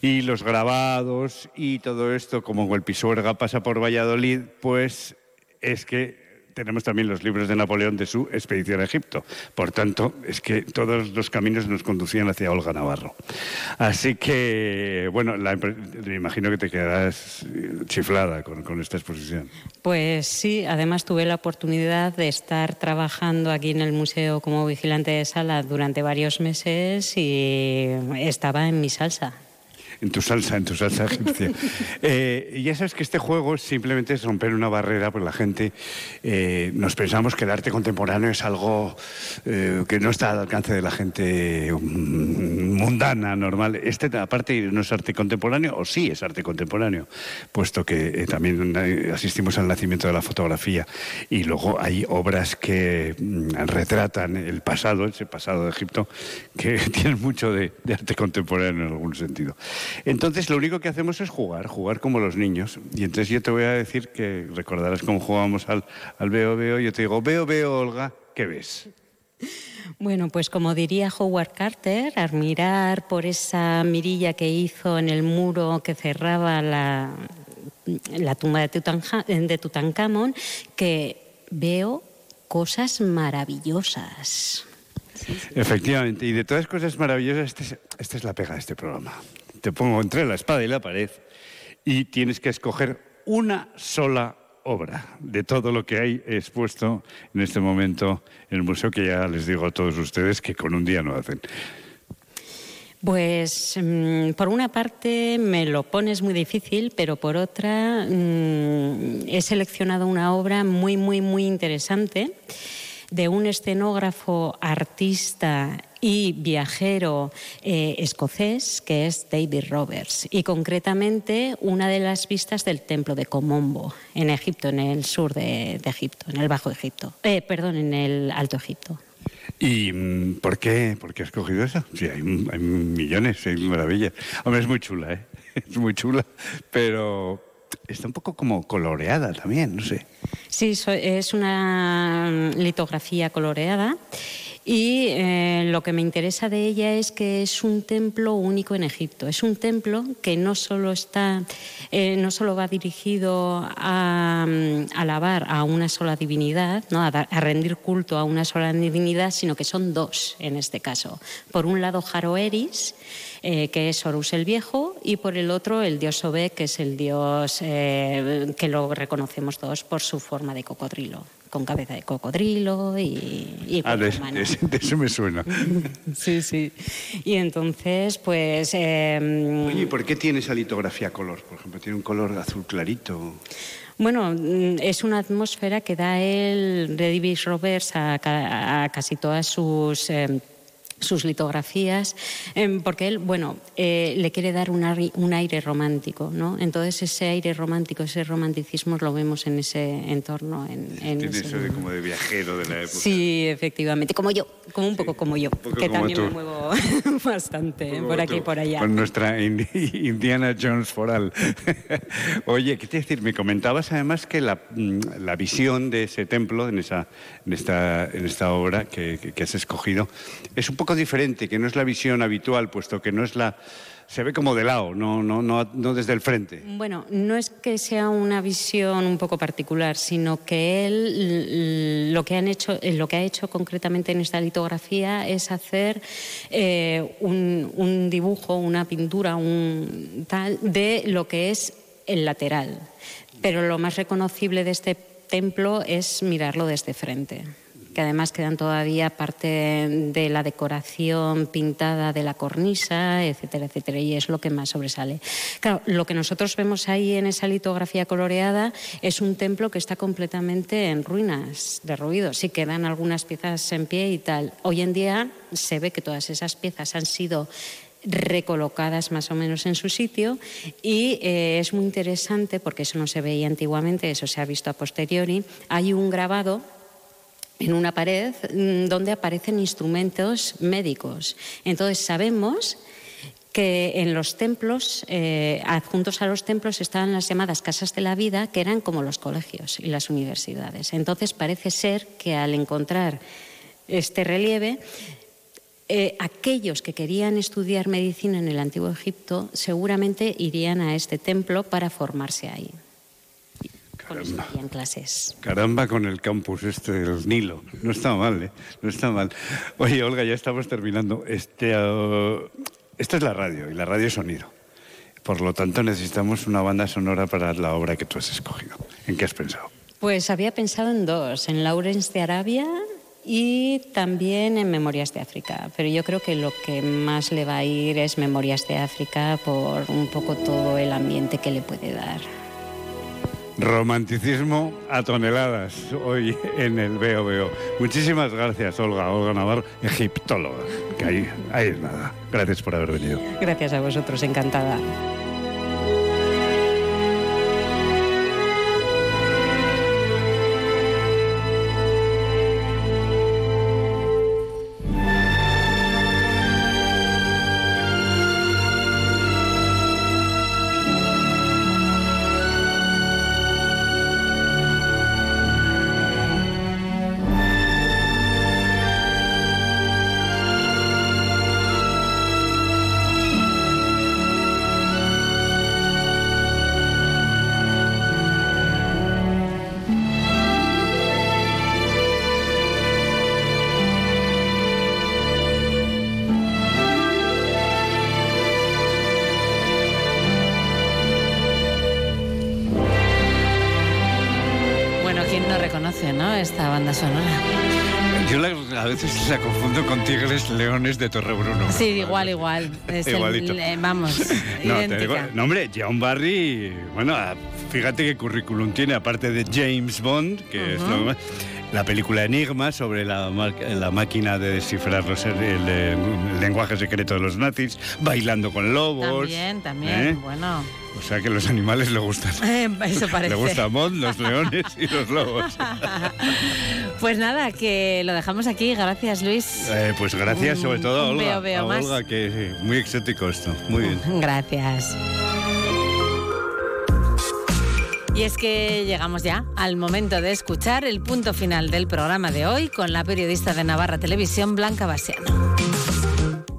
Y los grabados y todo esto, como el Pisuerga pasa por Valladolid, pues es que tenemos también los libros de Napoleón de su expedición a Egipto. Por tanto, es que todos los caminos nos conducían hacia Olga Navarro. Así que, bueno, la me imagino que te quedarás eh, chiflada con, con esta exposición. Pues sí, además tuve la oportunidad de estar trabajando aquí en el museo como vigilante de sala durante varios meses y estaba en mi salsa. En tu salsa, en tu salsa egipcia. Eh, y ya sabes que este juego simplemente es romper una barrera, pues la gente eh, nos pensamos que el arte contemporáneo es algo eh, que no está al alcance de la gente mm, mundana, normal. Este, aparte, no es arte contemporáneo, o sí es arte contemporáneo, puesto que eh, también asistimos al nacimiento de la fotografía. Y luego hay obras que mm, retratan el pasado, ese pasado de Egipto, que tienen mucho de, de arte contemporáneo en algún sentido. Entonces, lo único que hacemos es jugar, jugar como los niños. Y entonces yo te voy a decir que recordarás cómo jugábamos al, al veo, veo. Yo te digo, veo, veo, Olga, ¿qué ves? Bueno, pues como diría Howard Carter, al mirar por esa mirilla que hizo en el muro que cerraba la, la tumba de, Tutanja- de Tutankamón, que veo cosas maravillosas. Efectivamente, y de todas cosas maravillosas, este es- esta es la pega de este programa. Te pongo entre la espada y la pared y tienes que escoger una sola obra de todo lo que hay expuesto en este momento en el museo, que ya les digo a todos ustedes que con un día no hacen. Pues mm, por una parte me lo pones muy difícil, pero por otra mm, he seleccionado una obra muy, muy, muy interesante de un escenógrafo, artista y viajero eh, escocés que es David Roberts y concretamente una de las vistas del templo de Komombo en Egipto, en el sur de, de Egipto, en el Bajo Egipto, Eh, perdón, en el Alto Egipto. ¿Y mm, por qué, por qué has cogido esa? Sí, hay, hay millones, hay maravillas. Hombre, es muy chula, ¿eh? Es muy chula, pero está un poco como coloreada también, no sé. Sí, es una litografía coloreada y eh, lo que me interesa de ella es que es un templo único en Egipto. Es un templo que no solo está, eh, no solo va dirigido a, mm, alabar a una sola divinidad, ¿no? a, a, rendir culto a una sola divinidad, sino que son dos en este caso. Por un lado, Jaroeris, eh, que es Horus el Viejo, y por el otro el dios Sobek, que es el dios eh, que lo reconocemos todos por su forma de cocodrilo con cabeza de cocodrilo y... y ah, de, de, de, eso me suena. sí, sí. Y entonces, pues... Eh, Oye, ¿por qué tiene esa litografía color? Por ejemplo, tiene un color azul clarito. Bueno, es una atmósfera que da el Davis Roberts a, a, a casi todas sus... Eh, sus litografías, eh, porque él, bueno, eh, le quiere dar un, aire, un aire romántico, ¿no? Entonces ese aire romántico, ese romanticismo lo vemos en ese entorno. En, en Tiene ese... eso de como de viajero de la época. Sí, efectivamente, como yo, como un poco como yo, que como también tú. me muevo bastante por aquí y por allá. Con nuestra in- Indiana Jones foral. Oye, ¿qué te decir? Me comentabas además que la, mm, la visión de ese templo, en, esa, en, esta, en esta obra que- que has escogido, es un poco diferente, que no es la visión habitual, puesto que no es la... Se ve como de lado, no, no, no, no desde el frente. Bueno, no es que sea una visión un poco particular, sino que él lo que, han hecho, eh, lo que ha hecho concretamente en esta litografía es hacer eh, un dibujo, una pintura, un tal de lo que es el lateral. Pero lo más reconocible de este templo es mirarlo desde frente que además quedan todavía parte de la decoración pintada de la cornisa, etcétera, etcétera, y es lo que más sobresale. Claro, lo que nosotros vemos ahí en esa litografía coloreada es un templo que está completamente en ruinas, derruido. Sí quedan algunas piezas en pie y tal. Hoy en día se ve que todas esas piezas han sido recolocadas más o menos en su sitio y eh, es muy interesante porque eso no se veía antiguamente, eso se ha visto a posteriori. Hay un grabado en una pared mm, donde aparecen instrumentos médicos. Entonces sabemos que en los templos, eh, adjuntos a los templos, estaban las llamadas casas de la vida, que eran como los colegios y las universidades. Entonces parece ser que al encontrar este relieve, eh, aquellos que querían estudiar medicina en el antiguo Egipto seguramente irían a este templo para formarse ahí. Con eso clases. Caramba con el campus este del Nilo. No está mal, ¿eh? No está mal. Oye, Olga, ya estamos terminando. Este, uh, esta es la radio y la radio es sonido. Por lo tanto, necesitamos una banda sonora para la obra que tú has escogido. ¿En qué has pensado? Pues había pensado en dos, en Lawrence de Arabia y también en Memorias de África, pero yo creo que lo que más le va a ir es Memorias de África por un poco todo el ambiente que le puede dar. Romanticismo a toneladas hoy en el Veo. Muchísimas gracias, Olga. Olga Navarro, egiptóloga. Que ahí, ahí es nada. Gracias por haber venido. Gracias a vosotros, encantada. Esta banda sonora. Yo la- a veces la confundo con Tigres Leones de Torrebruno. Sí, igual, igual. Es Igualito. vamos, No, te digo, no, hombre, John Barry, bueno, ah, fíjate qué currículum tiene, aparte de James Bond, que es lo más- la película Enigma sobre la, la máquina de descifrar los, el, lenguaje secreto de los nazis, bailando con lobos. También, también, ¿eh? bueno. O sea que los animales le gustan. Eh, Eso parece. Le gustan Bond, los leones y los lobos. Pues nada, que lo dejamos aquí. Gracias, Luis. Eh, pues gracias sobre todo a Olga. veo, veo a más. Olga, que muy exótico esto. Muy bien. Gracias. Y es que llegamos ya al momento de escuchar el punto final del programa de hoy con la periodista de Navarra Televisión, Blanca Basiano.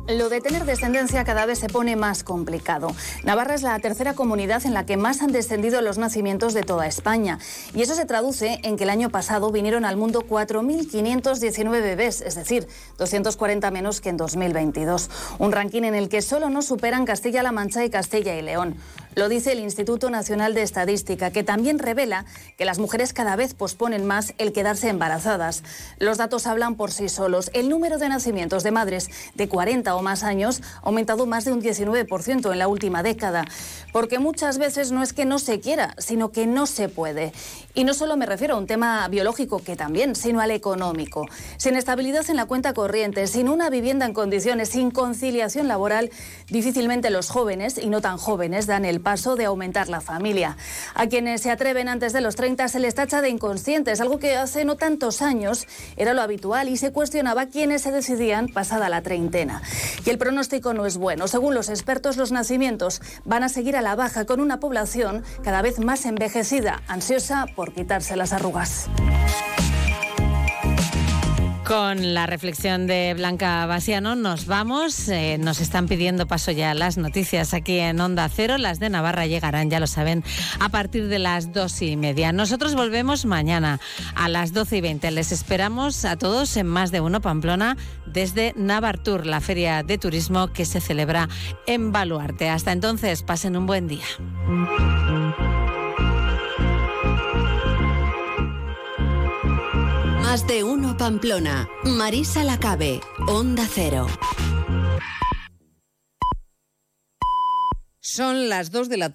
Lo de tener descendencia cada vez se pone más complicado. Navarra es la tercera comunidad en la que más han descendido los nacimientos de toda España. Y eso se traduce en que el año pasado vinieron al mundo 4.519 bebés, es decir, 240 menos que en 2022. Un ranking en el que solo no superan Castilla-La Mancha y Castilla y León. Lo dice el Instituto Nacional de Estadística, que también revela que las mujeres cada vez posponen más el quedarse embarazadas. Los datos hablan por sí solos. El número de nacimientos de madres de 40 o más años ha aumentado más de un 19% en la última década. Porque muchas veces no es que no se quiera, sino que no se puede. Y no solo me refiero a un tema biológico, que también, sino al económico. Sin estabilidad en la cuenta corriente, sin una vivienda en condiciones, sin conciliación laboral, difícilmente los jóvenes, y no tan jóvenes, dan el paso de aumentar la familia. A quienes se atreven antes de los 30 se les tacha de inconscientes, algo que hace no tantos años era lo habitual y se cuestionaba quienes se decidían pasada la treintena. Y el pronóstico no es bueno. Según los expertos, los nacimientos van a seguir a la baja con una población cada vez más envejecida, ansiosa por quitarse las arrugas. Con la reflexión de Blanca Basiano nos vamos. Eh, nos están pidiendo paso ya las noticias aquí en Onda Cero. Las de Navarra llegarán, ya lo saben, a partir de las dos y media. Nosotros volvemos mañana a las doce y veinte. Les esperamos a todos en Más de Uno Pamplona desde Navartur, la feria de turismo que se celebra en Baluarte. Hasta entonces, pasen un buen día. Más de uno Pamplona. Marisa Lacabe. Onda Cero. Son las 2 de la